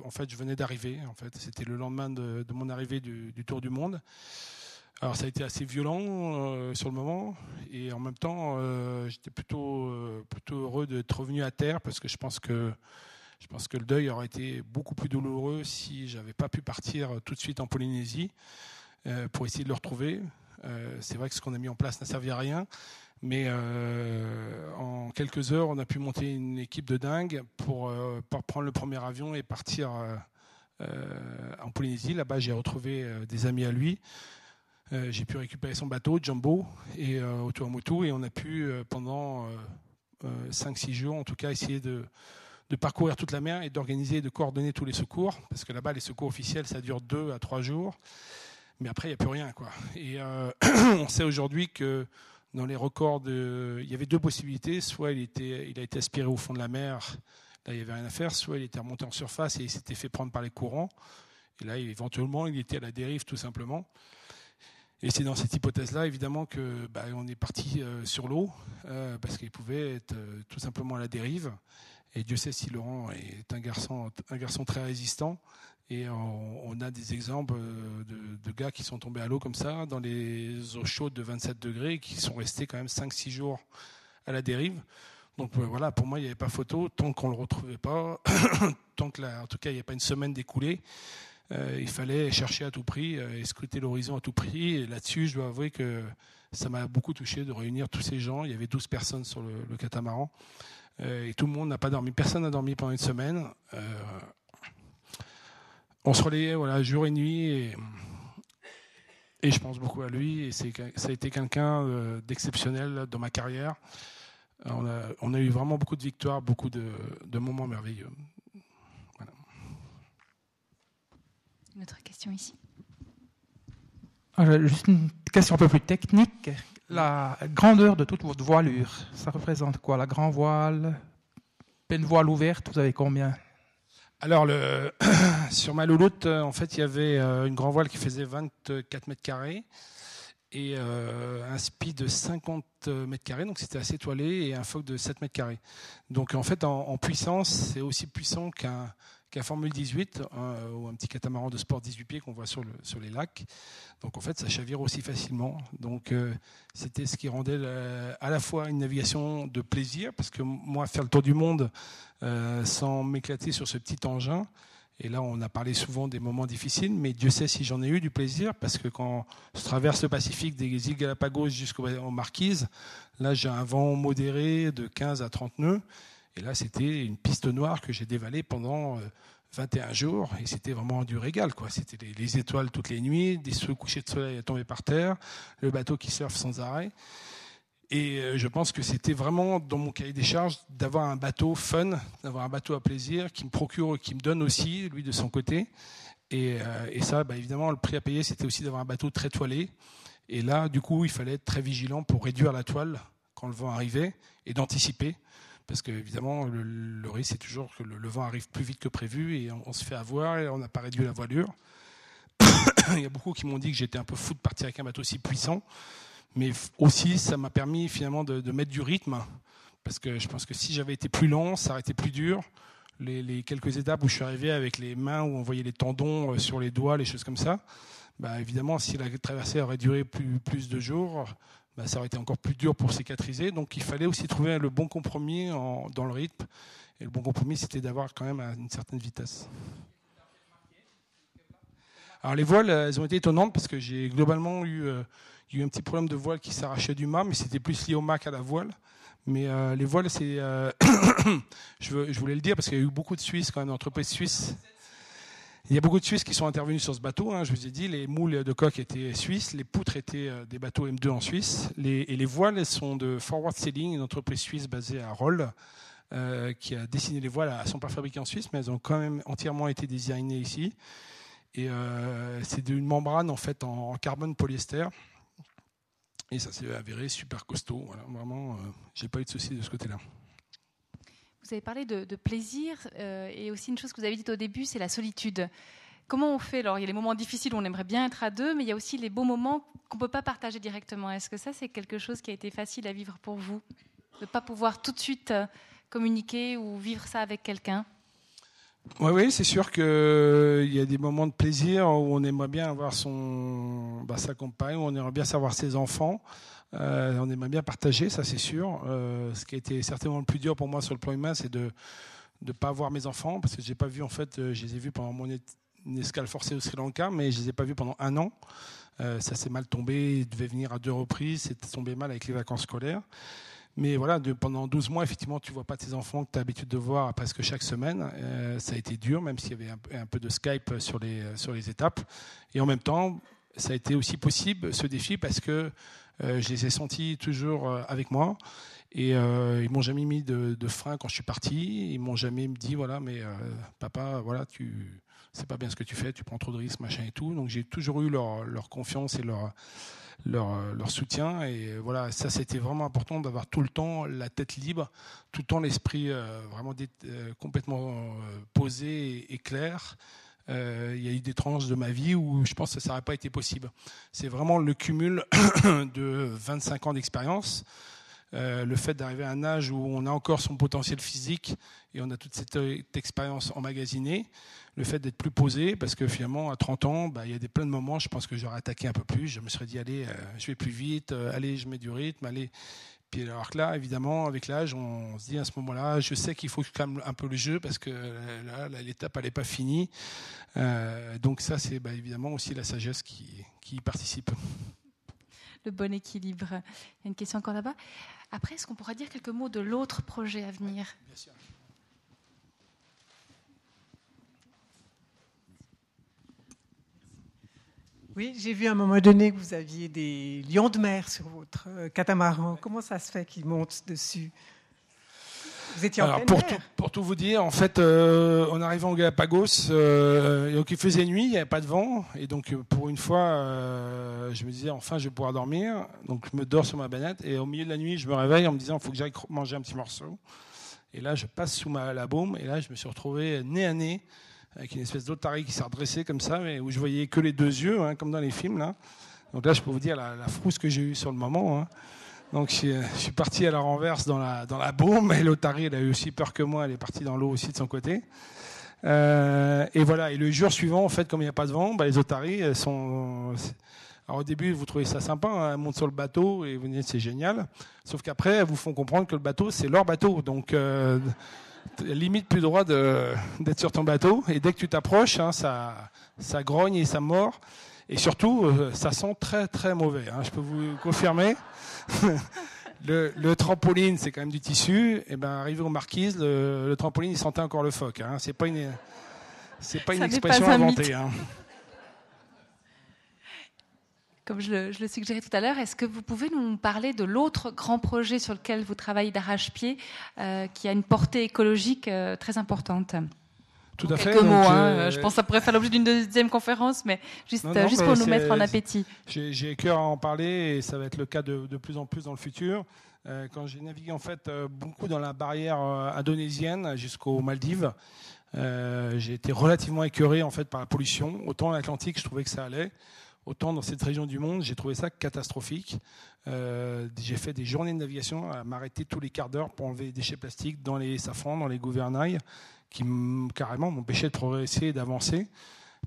en fait, je venais d'arriver. En fait, c'était le lendemain de, mon arrivée du, Tour du Monde. Alors ça a été assez violent euh, sur le moment et en même temps euh, j'étais plutôt euh, plutôt heureux d'être revenu à terre parce que je pense que le deuil aurait été beaucoup plus douloureux si j'avais pas pu partir tout de suite en Polynésie pour essayer de le retrouver. c'est vrai que ce qu'on a mis en place n'a servi à rien, mais en quelques heures on a pu monter une équipe de dingue pour prendre le premier avion et partir en Polynésie. Là-bas j'ai retrouvé des amis à lui. Euh, j'ai pu récupérer son bateau, Jumbo, et euh, et on a pu, euh, pendant 5-6 jours, en tout cas, essayer de, parcourir toute la mer et d'organiser et de coordonner tous les secours, parce que là-bas, les secours officiels, ça dure 2 à 3 jours, mais après, il n'y a plus rien. Quoi. Et on sait aujourd'hui que dans les records, il y avait deux possibilités, soit il, il a été aspiré au fond de la mer, là, il n'y avait rien à faire, soit il était remonté en surface et il s'était fait prendre par les courants, et là, éventuellement, il était à la dérive tout simplement. Et c'est dans cette hypothèse-là, évidemment, que bah, on est parti euh, sur l'eau, euh, parce qu'il pouvait être euh, tout simplement à la dérive. Et Dieu sait si Laurent est un garçon, un garçon très résistant. Et on, a des exemples de, gars qui sont tombés à l'eau comme ça, dans les eaux chaudes de 27 degrés, qui sont restés quand même 5-6 jours à la dérive. Donc voilà, pour moi, il n'y avait pas photo. Tant qu'on ne le retrouvait pas, tant que, en tout cas, il n'y a pas une semaine découlée, il fallait chercher à tout prix euh, et scruter l'horizon à tout prix. Et là-dessus, je dois avouer que ça m'a beaucoup touché de réunir tous ces gens. Il y avait 12 personnes sur le, catamaran. Euh, et tout le monde n'a pas dormi. Personne n'a dormi pendant une semaine. on se relayait voilà, jour et nuit. Et, je pense beaucoup à lui. Et ça a été quelqu'un d'exceptionnel dans ma carrière. On a, eu vraiment beaucoup de victoires, beaucoup de moments merveilleux. Une autre question ici. Juste une question un peu plus technique. La grandeur de toute votre voilure, ça représente quoi? La grand voile, peine voile ouverte, vous avez combien? Alors, le, sur ma louloute, en fait, il y avait euh, une grand voile qui faisait 24 mètres carrés et euh, un speed de 50 mètres carrés, donc c'était assez toilé, et un foc de 7 mètres carrés. Donc, en fait, en puissance, c'est aussi puissant qu'un qu'un Formule 18 ou un petit catamaran de sport 18 pieds qu'on voit sur les lacs. Donc en fait, ça chavire aussi facilement. Donc euh, c'était ce qui rendait à la fois une navigation de plaisir, parce que moi, faire le tour du monde euh, sans m'éclater sur ce petit engin, et là, on a parlé souvent des moments difficiles, mais Dieu sait si j'en ai eu du plaisir, parce que quand je traverse le Pacifique des îles Galapagos jusqu'aux Marquises, là, j'ai un vent modéré de 15 à 30 nœuds. Et là, c'était une piste noire que j'ai dévalée pendant 21 euh, jours. Et c'était vraiment du régal. Quoi. C'était les, étoiles toutes les nuits, des couchers de soleil à tomber par terre, le bateau qui surfe sans arrêt. Et euh, je pense que c'était vraiment dans mon cahier des charges d'avoir un bateau fun, d'avoir un bateau à plaisir, qui me procure, qui me donne aussi, lui de son côté. Et, euh, ça, bah, évidemment, le prix à payer, c'était aussi d'avoir un bateau très toilé. Et là, du coup, il fallait être très vigilant pour réduire la toile quand le vent arrivait et d'anticiper parce qu'évidemment, le, le, risque, c'est toujours que le, vent arrive plus vite que prévu et on, se fait avoir et on n'a pas réduit la voilure. Il y a beaucoup qui m'ont dit que j'étais un peu fou de partir avec un bateau si puissant, mais aussi, ça m'a permis finalement de, mettre du rythme, parce que je pense que si j'avais été plus lent, ça aurait été plus dur. les, quelques étapes où je suis arrivé avec les mains, où on voyait les tendons euh, sur les doigts, les choses comme ça, bah, évidemment, si la traversée aurait duré plus de jours, bah, ça aurait été encore plus dur pour cicatriser. Donc il fallait aussi trouver le bon compromis dans le rythme. Et le bon compromis, c'était d'avoir quand même une certaine vitesse. Alors les voiles, elles ont été étonnantes parce que j'ai globalement eu, euh, eu un petit problème de voile qui s'arrachait du mât, mais c'était plus lié au mât qu'à la voile. Mais euh, les voiles, c'est, euh, je, voulais le dire parce qu'il y a eu beaucoup de Suisses, quand même, d'entreprises suisses. Il y a beaucoup de Suisses qui sont intervenus sur ce bateau. Hein, je vous ai dit, les moules de coque étaient suisses, les poutres étaient des bateaux M2 en Suisse, et les voiles sont de Forward Sailing, une entreprise suisse basée à Roll, qui a dessiné les voiles. Elles ne sont pas fabriquées en Suisse, mais elles ont quand même entièrement été designées ici. Et euh, c'est une membrane en fait en, carbone polyester. Et ça s'est avéré super costaud. Vraiment, euh, j'ai pas eu de soucis de ce côté-là. Vous avez parlé de, plaisir euh, et aussi une chose que vous avez dit au début, c'est la solitude. Comment on fait Alors, il y a les moments difficiles où on aimerait bien être à deux, mais il y a aussi les beaux moments qu'on ne peut pas partager directement. Est-ce que ça, c'est quelque chose qui a été facile à vivre pour vous? De ne pas pouvoir tout de suite communiquer ou vivre ça avec quelqu'un? Oui, oui, c'est sûr qu'il euh, y a des moments de plaisir où on aimerait bien avoir son, bah, sa compagne, où on aimerait bien savoir ses enfants. Euh, on aimerait bien partager, ça c'est sûr. Euh, ce qui a été certainement le plus dur pour moi sur le plan humain, c'est de ne pas voir mes enfants, parce que j'ai pas vu, en fait, je les ai vus pendant mon escale forcée au Sri Lanka, mais je les ai pas vus pendant un an. ça s'est mal tombé, ils devaient venir à deux reprises, c'est tombé mal avec les vacances scolaires. Mais voilà, pendant 12 mois, effectivement, tu vois pas tes enfants que tu as l'habitude de voir presque chaque semaine. Euh, ça a été dur, même s'il y avait un, peu de Skype sur les, étapes. Et en même temps, ça a été aussi possible, ce défi, parce que euh, je les ai sentis toujours euh, avec moi. Et euh, ils m'ont jamais mis de, frein quand je suis parti. Ils m'ont jamais dit, voilà, mais papa, voilà, tu c'est pas bien ce que tu fais, tu prends trop de risques, machin et tout. Donc j'ai toujours eu leur, leur confiance et leur leur, leur soutien. Et voilà, ça c'était vraiment important d'avoir tout le temps la tête libre, tout le temps l'esprit euh, vraiment euh, complètement euh, posé et, clair. Il y a eu des tranches de ma vie où je pense que ça n'aurait pas été possible. C'est vraiment le cumul de 25 ans d'expérience. le fait d'arriver à un âge où on a encore son potentiel physique et on a toute cette expérience emmagasinée, le fait d'être plus posé, parce que finalement, à 30 ans, bah, il y a des plein de moments, je pense que j'aurais attaqué un peu plus. Je me serais dit, allez, euh, je vais plus vite, euh, allez, je mets du rythme, allez. Puis alors que là, évidemment, avec l'âge, on se dit à ce moment-là, je sais qu'il faut que je calme un peu le jeu parce que là, l'étape, elle n'est pas finie. Euh, donc ça, c'est bah, évidemment aussi la sagesse qui, qui y participe. Le bon équilibre. Il y a une question encore là-bas? Après, est-ce qu'on pourra dire quelques mots de l'autre projet à venir? Bien sûr. Oui, j'ai vu à un moment donné que vous aviez des lions de mer sur votre euh, catamaran. Comment ça se fait qu'ils montent dessus? Vous étiez en Alors, pour, tout, pour tout vous dire, en fait, euh, en arrivant au Galapagos, euh, donc il faisait nuit, il n'y avait pas de vent, et donc pour une fois, euh, je me disais enfin je vais pouvoir dormir. Donc je me dors sur ma banette, et au milieu de la nuit, je me réveille en me disant il faut que j'aille manger un petit morceau. Et là, je passe sous ma, la baume, et là, je me suis retrouvé nez à nez avec une espèce d'otarie qui s'est redressée comme ça, mais où je voyais que les deux yeux, hein, comme dans les films. Là. Donc là, je peux vous dire la, frousse que j'ai eue sur le moment. Hein. Donc je, suis parti à la renverse dans la, dans la baume, et l'otarie, elle a eu aussi peur que moi, elle est partie dans l'eau aussi de son côté. Euh, et voilà, et le jour suivant, en fait, comme il n'y a pas de vent, bah, les otaries, sont... Alors au début, vous trouvez ça sympa, hein, elles montent sur le bateau et vous dites c'est génial. Sauf qu'après, elles vous font comprendre que le bateau, c'est leur bateau. Donc... Euh, limite plus droit d'être sur ton bateau. Et dès que tu t'approches, hein, ça, ça grogne et ça mord. Et surtout, euh, ça sent très très mauvais. Hein, je peux vous confirmer. le, trampoline, c'est quand même du tissu. Et ben, arrivé aux marquises, le, trampoline, il sentait encore le phoque. Hein. C'est pas une, c'est pas une expression inventée. Hein comme je le, suggérais tout à l'heure, est-ce que vous pouvez nous parler de l'autre grand projet sur lequel vous travaillez d'arrache-pied, euh, qui a une portée écologique euh, très importante? Tout à fait. Quelques mots. Hein. Euh, je pense que ça pourrait faire l'objet d'une deuxième conférence, mais juste, juste pour nous mettre en appétit. J'ai cœur à en parler et ça va être le cas de, de plus en plus dans le futur. quand j'ai navigué en fait beaucoup dans la barrière indonésienne jusqu'aux Maldives, j'ai été relativement écœuré en fait par la pollution. Autant l'Atlantique, je trouvais que ça allait. Autant dans cette région du monde, j'ai trouvé ça catastrophique. Euh, j'ai fait des journées de navigation à m'arrêter tous les quarts d'heure pour enlever les déchets plastiques dans les safrans, dans les gouvernails, qui carrément m'empêchaient de progresser et d'avancer.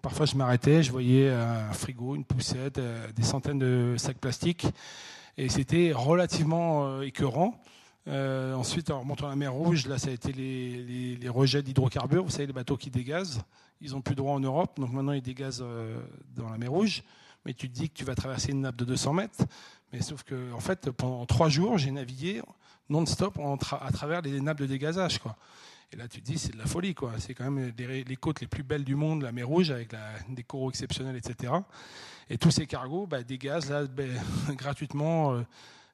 Parfois, je m'arrêtais, je voyais un frigo, une poussette, des centaines de sacs plastiques, et c'était relativement écœurant. ensuite, en remontant la mer Rouge, là, ça a été les rejets d'hydrocarbures. Vous savez, les bateaux qui dégazent, ils n'ont plus droit en Europe, donc maintenant ils dégazent dans la mer Rouge mais tu te dis que tu vas traverser une nappe de 200 mètres. Mais sauf que, en fait, pendant trois jours, j'ai navigué non-stop à travers les nappes de dégazage. Quoi. Et là, tu te dis, c'est de la folie. C'est quand même les, côtes les plus belles du monde, la mer Rouge, avec des coraux exceptionnels, etc. Et tous ces cargos bah, dégazent là, ben, gratuitement, euh,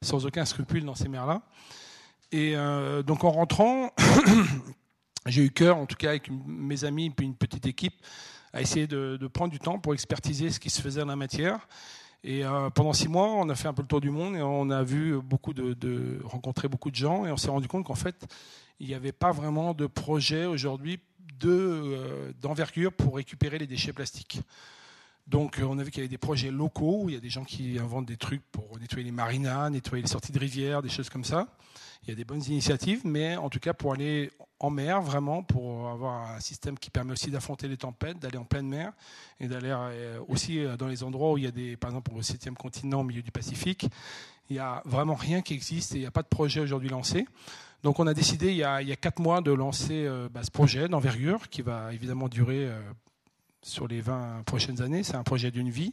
sans aucun scrupule dans ces mers-là. Et euh, donc, en rentrant, j'ai eu cœur, en tout cas avec mes amis et une petite équipe, à essayer de, prendre du temps pour expertiser ce qui se faisait en la matière. Et euh, pendant six mois, on a fait un peu le tour du monde et on a vu beaucoup de, rencontrer beaucoup de gens et on s'est rendu compte qu'en fait, il n'y avait pas vraiment de projet aujourd'hui euh, d'envergure pour récupérer les déchets plastiques. Donc, euh, on a vu qu'il y avait des projets locaux où il y a des gens qui inventent des trucs pour nettoyer les marinas, nettoyer les sorties de rivières, des choses comme ça. Il y a des bonnes initiatives, mais en tout cas, pour aller en mer, vraiment, pour avoir un système qui permet aussi d'affronter les tempêtes, d'aller en pleine mer et d'aller euh, aussi euh, dans les endroits où il y a des, par exemple, au septième continent, au milieu du Pacifique, il n'y a vraiment rien qui existe et il n'y a pas de projet aujourd'hui lancé. Donc on a décidé il y a, il quatre mois de lancer euh, bah, ce projet d'envergure qui va évidemment durer sur les 20 prochaines années. C'est un projet d'une vie.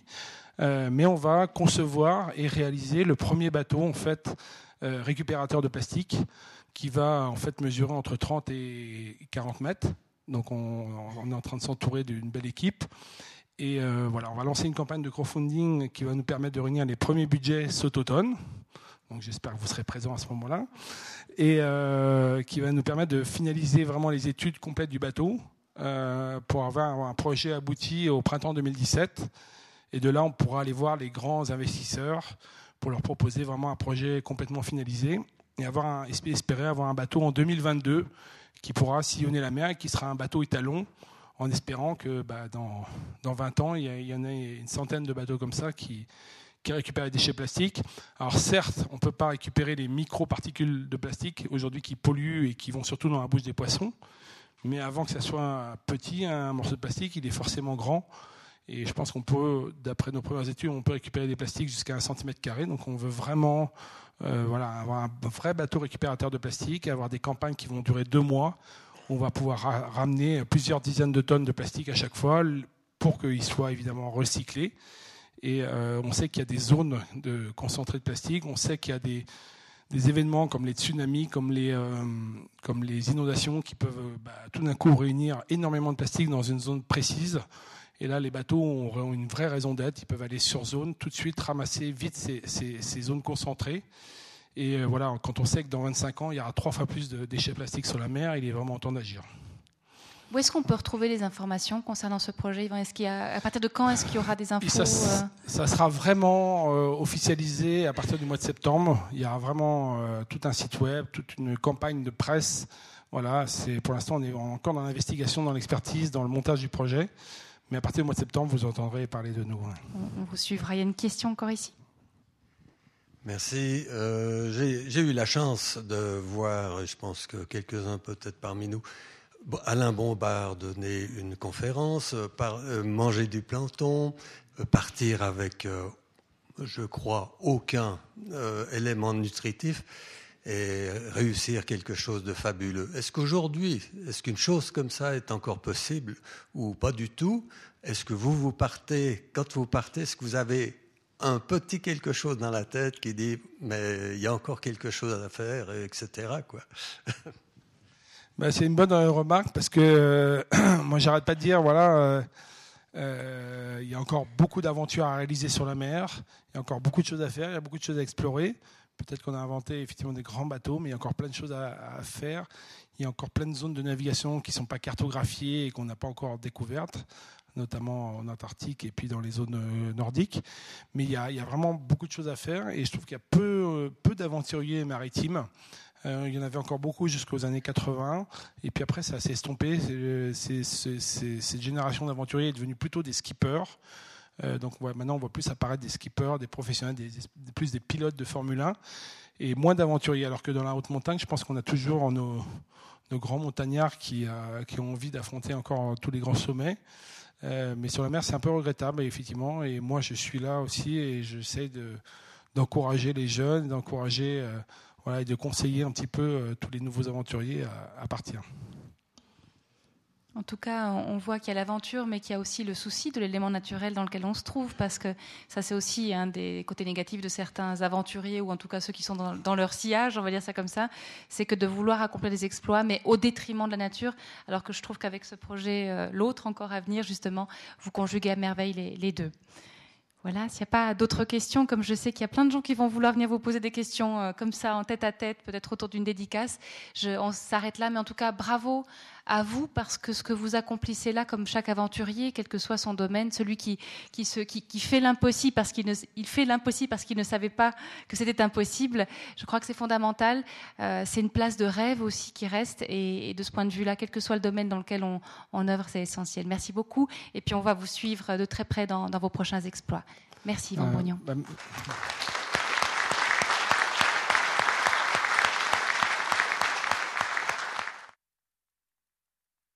mais on va concevoir et réaliser le premier bateau en fait récupérateur de plastique qui va en fait mesurer entre 30 et 40 mètres. Donc on, est en train de s'entourer d'une belle équipe. Et euh, voilà, on va lancer une campagne de crowdfunding qui va nous permettre de réunir les premiers budgets cet automne. Donc j'espère que vous serez présents à ce moment-là. Et euh, qui va nous permettre de finaliser vraiment les études complètes du bateau euh, pour avoir un projet abouti au printemps 2017. Et de là, on pourra aller voir les grands investisseurs pour leur proposer vraiment un projet complètement finalisé et avoir un, espérer avoir un bateau en 2022 qui pourra sillonner la mer et qui sera un bateau étalon en espérant que bah, dans, dans 20 ans, il y, en ait une centaine de bateaux comme ça qui, qui récupèrent les déchets plastiques. Alors certes, on ne peut pas récupérer les micro-particules de plastique aujourd'hui qui polluent et qui vont surtout dans la bouche des poissons, mais avant que ça soit petit, un morceau de plastique, il est forcément grand. Et je pense qu'on peut, d'après nos premières études, on peut récupérer des plastiques jusqu'à un centimètre carré. Donc on veut vraiment euh, voilà, avoir un vrai bateau récupérateur de plastique, avoir des campagnes qui vont durer deux mois. On va pouvoir ramener plusieurs dizaines de tonnes de plastique à chaque fois pour qu'il soit évidemment recyclé. Et euh, on sait qu'il y a des zones de concentrées de plastique. On sait qu'il y a des, événements comme les tsunamis, comme les, euh, inondations qui peuvent bah, tout d'un coup réunir énormément de plastique dans une zone précise. Et là, les bateaux ont une vraie raison d'être. Ils peuvent aller sur zone, tout de suite ramasser vite ces, zones concentrées. Et euh, voilà, quand on sait que dans 25 ans, il y aura trois fois plus de déchets plastiques sur la mer, il est vraiment temps d'agir. Où est-ce qu'on peut retrouver les informations concernant ce projet À partir de quand est-ce qu'il y aura des infos euh? ça, sera vraiment euh, officialisé à partir du mois de septembre. Il y aura vraiment tout un site web, toute une campagne de presse. Voilà, pour l'instant on est encore dans l'investigation, dans l'expertise, dans le montage du projet. Mais à partir du mois de septembre, vous entendrez parler de nous. On, vous suivra. Il y a une question encore ici Merci. Euh, j'ai eu la chance de voir, je pense que quelques-uns peut-être parmi nous, Alain Bombard donner une conférence, euh, par, euh, manger du plancton, partir avec, je crois, aucun élément nutritif et réussir quelque chose de fabuleux. Est-ce qu'aujourd'hui, est-ce qu'une chose comme ça est encore possible ou pas du tout? Est-ce que vous, vous partez, quand vous partez, est-ce que vous avez un petit quelque chose dans la tête qui dit mais il y a encore quelque chose à faire, etc. Ben, c'est une bonne remarque parce que euh, moi j'arrête pas de dire voilà euh, euh, il y a encore beaucoup d'aventures à réaliser sur la mer, il y a encore beaucoup de choses à faire, il y a beaucoup de choses à explorer. Peut-être qu'on a inventé effectivement des grands bateaux, mais il y a encore plein de choses à, faire. Il y a encore plein de zones de navigation qui ne sont pas cartographiées et qu'on n'a pas encore découvertes, notamment en Antarctique et puis dans les zones euh, nordiques. Mais il y, a, vraiment beaucoup de choses à faire et je trouve qu'il y a peu, euh, d'aventuriers maritimes. Euh, il y en avait encore beaucoup jusqu'aux années 80. Et puis après, ça s'est estompé. cette génération d'aventuriers est devenue plutôt des skippers. Euh, donc maintenant, on voit plus apparaître des skippers, des professionnels, plus des pilotes de Formule 1. et moins d'aventuriers. Alors que dans la haute montagne, je pense qu'on a toujours nos, grands montagnards qui, qui ont envie d'affronter encore tous les grands sommets. mais sur la mer, c'est un peu regrettable, effectivement. Et moi, je suis là aussi et j'essaie d'encourager les jeunes, d'encourager et de conseiller un petit peu tous les nouveaux aventuriers à partir. En tout cas, on voit qu'il y a l'aventure, mais qu'il y a aussi le souci de l'élément naturel dans lequel on se trouve, parce que ça, c'est aussi un des côtés négatifs de certains aventuriers, ou en tout cas ceux qui sont dans, leur sillage, on va dire ça comme ça, c'est que de vouloir accomplir des exploits, mais au détriment de la nature, alors que je trouve qu'avec ce projet, euh, l'autre encore à venir, justement, vous conjuguez à merveille les deux. Voilà, s'il n'y a pas d'autres questions, comme je sais qu'il y a plein de gens qui vont vouloir venir vous poser des questions euh, comme ça, en tête à tête, peut-être autour d'une dédicace, on s'arrête là. Mais en tout cas, bravo à vous parce que ce que vous accomplissez là, comme chaque aventurier, quel que soit son domaine, celui qui, qui, se, qui, fait l'impossible parce qu'il ne, il fait l'impossible parce qu'il ne savait pas que c'était impossible, je crois que c'est fondamental. Euh, c'est une place de rêve aussi qui reste. Et, de ce point de vue-là, quel que soit le domaine dans lequel on, on œuvre, c'est essentiel. Merci beaucoup. Et puis on va vous suivre de très près dans, dans vos prochains exploits. Merci Yvan euh, Bourgnon. Bah,